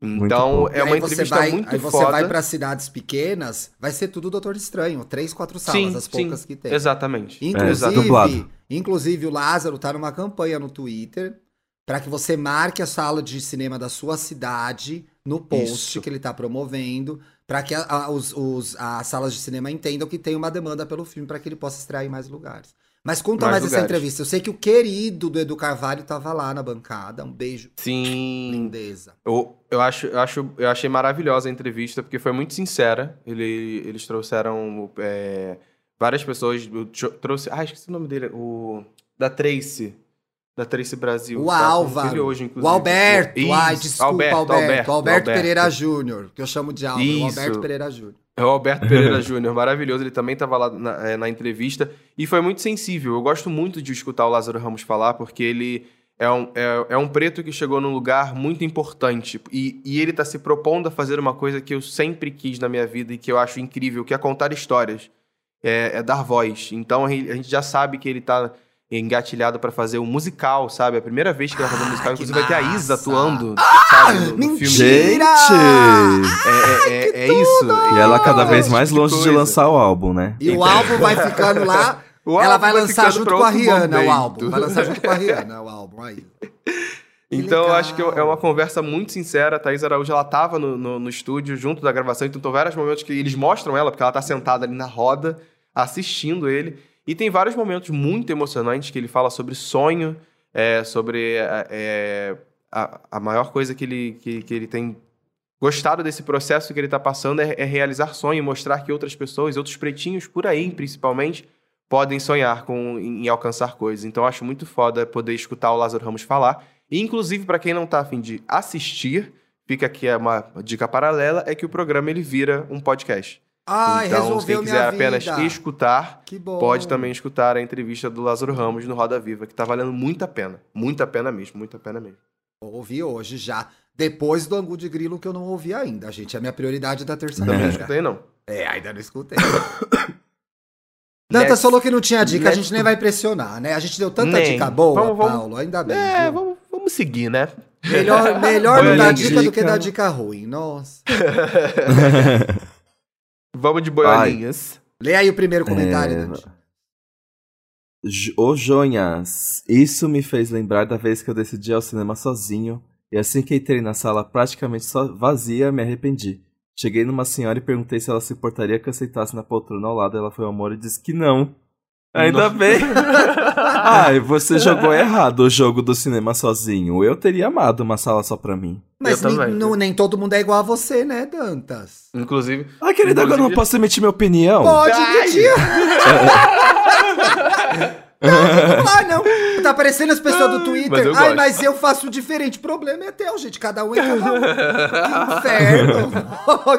Muito Então, pouco. E é uma você entrevista vai, muito aí você foda. vai pra cidades pequenas, vai ser tudo Doutor Estranho. Três, quatro salas, sim, as sim, poucas que tem. Exatamente. Inclusive, dublado. inclusive, o Lázaro tá numa campanha no Twitter para que você marque a sala de cinema da sua cidade no post Isso. que ele tá promovendo, para que a- a- os, os- as salas de cinema entendam que tem uma demanda pelo filme para que ele possa estrear em mais lugares. Mas conta mais, Mais essa entrevista. Eu sei que o querido do Edu Carvalho tava lá na bancada. Um beijo, Sim. lindeza. Eu, eu, acho, eu, acho, eu achei maravilhosa a entrevista, porque foi muito sincera. Ele, eles trouxeram é, várias pessoas. eu tro- trouxe. Ah, esqueci o nome dele. O. Da Tracy. Da Tracy Brasil. O tá com Álvaro. hoje, O inclusive. Alberto. Isso, Ai, desculpa, Alberto. Alberto, Alberto. Pereira Júnior, que eu chamo de Álvaro. O Isso. Alberto Pereira Júnior. É o Alberto Pereira Júnior, maravilhoso. Ele também estava lá na, é, na entrevista e foi muito sensível. Eu gosto muito de escutar o Lázaro Ramos falar, porque ele é um, é, é um preto que chegou num lugar muito importante. E, e ele está se propondo a fazer uma coisa que eu sempre quis na minha vida e que eu acho incrível, que é contar histórias. É, é dar voz. Então a gente já sabe que ele está engatilhado para fazer um musical, sabe? É a primeira vez que ele vai fazer um Ah, musical. que Inclusive vai ter a Isa atuando, sabe? No, no filme. mentira! Gente! É, é, é, é isso. E ela cada vez mais tipo longe de lançar o álbum, né? E o álbum vai ficando lá. O ela álbum vai lançar junto com a Rihanna o momento. álbum. Vai lançar junto com a Rihanna o álbum aí. Então, eu acho que é uma conversa muito sincera. A Thaís Araújo, ela tava no, no, no estúdio, junto da gravação, então tem vários momentos que eles mostram ela, porque ela tá sentada ali na roda, assistindo ele. E tem vários momentos muito emocionantes que ele fala sobre sonho, é, sobre é, é, a, a maior coisa que ele, que, que ele tem gostado desse processo que ele tá passando é, é realizar sonho, mostrar que outras pessoas, outros pretinhos por aí, principalmente, podem sonhar com, em, em alcançar coisas. Então, acho muito foda poder escutar o Lázaro Ramos falar. E, inclusive, para quem não tá afim de assistir, fica aqui uma dica paralela, é que o programa ele vira um podcast. Ai, então, resolveu quem quiser apenas escutar, pode também escutar a entrevista do Lázaro Ramos no Roda Viva, que tá valendo muito a pena. Muito a pena mesmo, muito a pena mesmo. Ouvi hoje já. Depois do Angu de Grilo, que eu não ouvi ainda, gente. É a minha prioridade da Também não terça-feira. escutei, não. É, ainda não escutei. Dantas Next. falou que não tinha dica, a gente nem vai pressionar, né? A gente deu tanta Nem. dica boa, Vamos, vamos. Paulo, ainda bem. É, viu? vamos, vamos seguir, né? Melhor, melhor não dar a dica, do que dica. dar dica ruim. Nossa. Vamos de boiolinhas. Lê aí o primeiro comentário, É, Dante. J- Ô Jonhas, isso me fez lembrar da vez que eu decidi ir ao cinema sozinho e assim que entrei na sala praticamente só vazia, me arrependi. Cheguei numa senhora e perguntei se ela se importaria que eu aceitasse na poltrona ao lado. Ela foi ao amor e disse que não. Ainda Não. bem. Ai, você jogou errado o jogo do cinema sozinho. Eu teria amado uma sala só pra mim. Mas nem, não- nem todo mundo é igual a você, né, Dantas? Inclusive, Ah, querida, agora eu não Inclusive- posso emitir minha opinião. Pode! Lidia. Não, ah, não. Tá aparecendo as pessoas do Twitter. mas Ai, mas eu faço diferente. O problema é teu, gente. Cada um é cada um. Que inferno.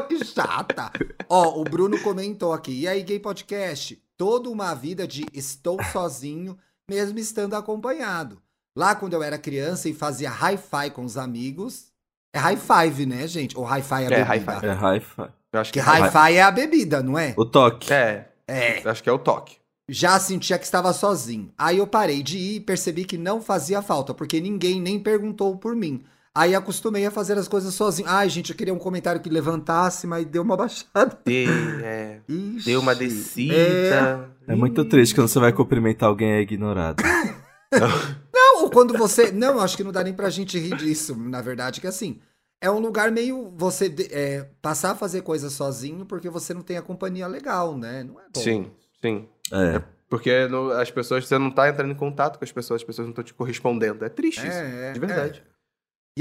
Que chata. Ó, o Bruno comentou aqui. E aí, Gay Podcast? Toda uma vida de estou sozinho, mesmo estando acompanhado. Lá, quando eu era criança e fazia hi-fi com os amigos. É high five, né, gente? Ou hi-fi é a É, bebida? hi-fi. É hi-fi. eu acho Porque que hi-fi é a bebida, não é? O toque. É, É. acho que é o toque. Já sentia que estava sozinho. Aí eu parei de ir e percebi que não fazia falta, porque ninguém nem perguntou por mim. Aí acostumei a fazer as coisas sozinho. Ai, gente, eu queria um comentário que levantasse, mas deu uma baixada. Deu, é, Ixi. deu uma É. descida. É muito triste quando você vai cumprimentar alguém e é ignorado. não, quando você. Não, acho que não dá nem pra gente rir disso, na verdade, que assim. É um lugar meio. Você é, passar a fazer coisas sozinho porque você não tem a companhia legal, né? Não é bom. Sim, sim. É. Porque no- as pessoas, você não tá entrando em contato com as pessoas, as pessoas não estão te correspondendo. É triste isso. É, é, de verdade.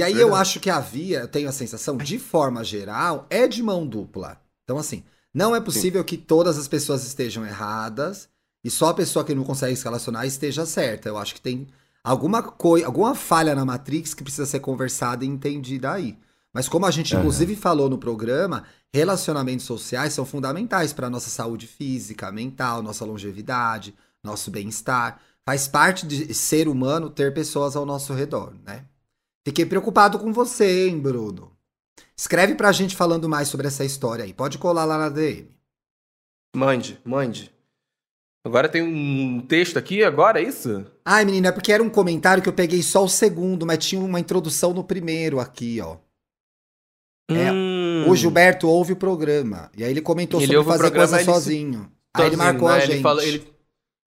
E aí eu acho que a via, eu tenho a sensação, de forma geral, é de mão dupla. Então, assim, não é possível que todas as pessoas estejam erradas e só a pessoa que não consegue se relacionar esteja certa. Eu acho que tem alguma coisa, alguma falha na Matrix que precisa ser conversada e entendida aí. Mas como a gente inclusive falou no programa, relacionamentos sociais são fundamentais para nossa saúde física, mental, nossa longevidade, nosso bem-estar. Faz parte de ser humano ter pessoas ao nosso redor, né? Fiquei preocupado com você, hein, Bruno? Escreve pra gente falando mais sobre essa história aí. Pode colar lá na DM. Mande, mande. Agora tem um texto aqui, agora, é isso? Ai, menina, é porque era um comentário que eu peguei só o segundo, mas tinha uma introdução no primeiro aqui, ó. É, Hum. O Gilberto ouve o programa. E aí ele comentou Ele sobre fazer coisa sozinho. Aí ele marcou a né? gente. Ele, falou- ele-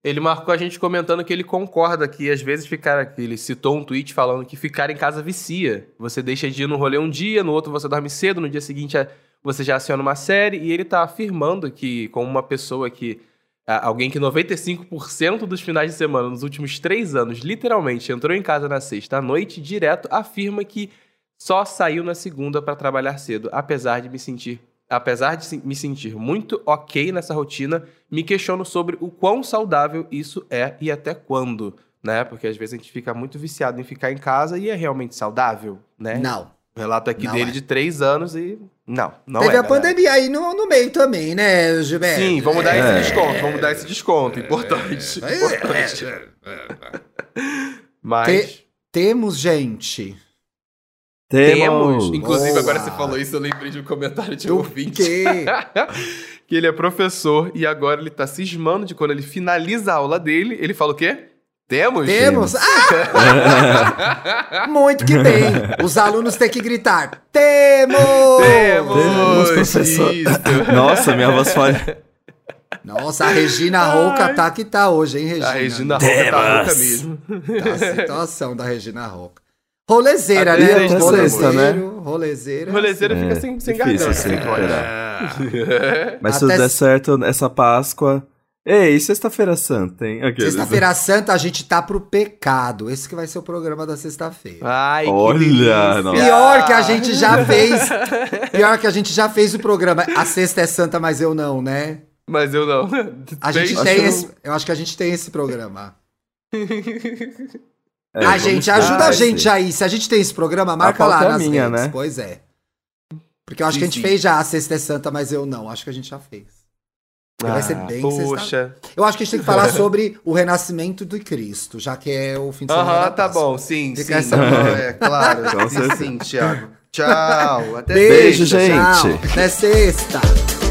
ele marcou a gente comentando que ele concorda que às vezes ficar. Ele citou um tweet falando que ficar em casa vicia. Você deixa de ir no rolê um dia, no outro você dorme cedo, no dia seguinte você já aciona uma série. E ele tá afirmando que, como uma pessoa que. Alguém que 95% dos finais de semana nos últimos três anos, literalmente, entrou em casa na sexta à noite direto, afirma que só saiu na segunda para trabalhar cedo, apesar de me sentir. Apesar de me sentir muito ok nessa rotina, me questiono sobre o quão saudável isso é e até quando, né? Porque às vezes a gente fica muito viciado em ficar em casa e é realmente saudável, né? Não. O relato aqui Não dele é. de três anos e. Não, não Teve é. a galera. pandemia aí no, no meio também, né, Gilberto? Sim, vamos dar É. esse desconto, vamos dar esse desconto. Importante. importante. Mas. Te- Temos, gente. Temos. Temos. Inclusive, Boa. agora você falou isso, eu lembrei de um comentário de um ouvinte. quê? que ele é professor e agora ele tá cismando de quando ele finaliza a aula dele, ele fala o quê? Temos? Temos? Ah! Muito que bem. Os alunos têm que gritar: Temos! Temos, professor. Isso. Nossa, minha voz falha. Nossa, a Regina Roca tá que tá hoje, hein, Regina? A Regina Roca tá Temos. louca mesmo. Tá a situação da Regina Roca. Rolezeira, né? sexta, Rolezeiro, né? rolezeira. O rolezeiro É, fica sem, sem difícil garganta. recuperar. voz. Mas se der se- certo essa Páscoa. Ei, sexta-feira santa, hein? Aqueles- Sexta-feira Santa a gente tá pro pecado. Esse que vai ser o programa da sexta-feira. Ai, que Olha, delícia. nossa. Pior que a gente já fez. Pior que a gente já fez o programa. A sexta é santa, mas eu não, né? Mas eu não. A gente tem Acho que esse. Eu acho que a gente tem esse programa. É, a gente, ajuda a gente aí. Se a gente tem esse programa, marca lá é nas minha, redes. né? Pois é. Porque eu acho que a gente fez já a sexta é santa, mas eu não. Acho que a gente já fez. Vai ser bem Poxa. Eu acho que a gente tem que falar sobre o renascimento de Cristo, já que é o fim de semana. Aham, tá bom, sim, Fica sim. essa- é claro. Com sim, sim, Thiago. Tchau. Até Beijo, sexta, gente. Tchau. Até sexta.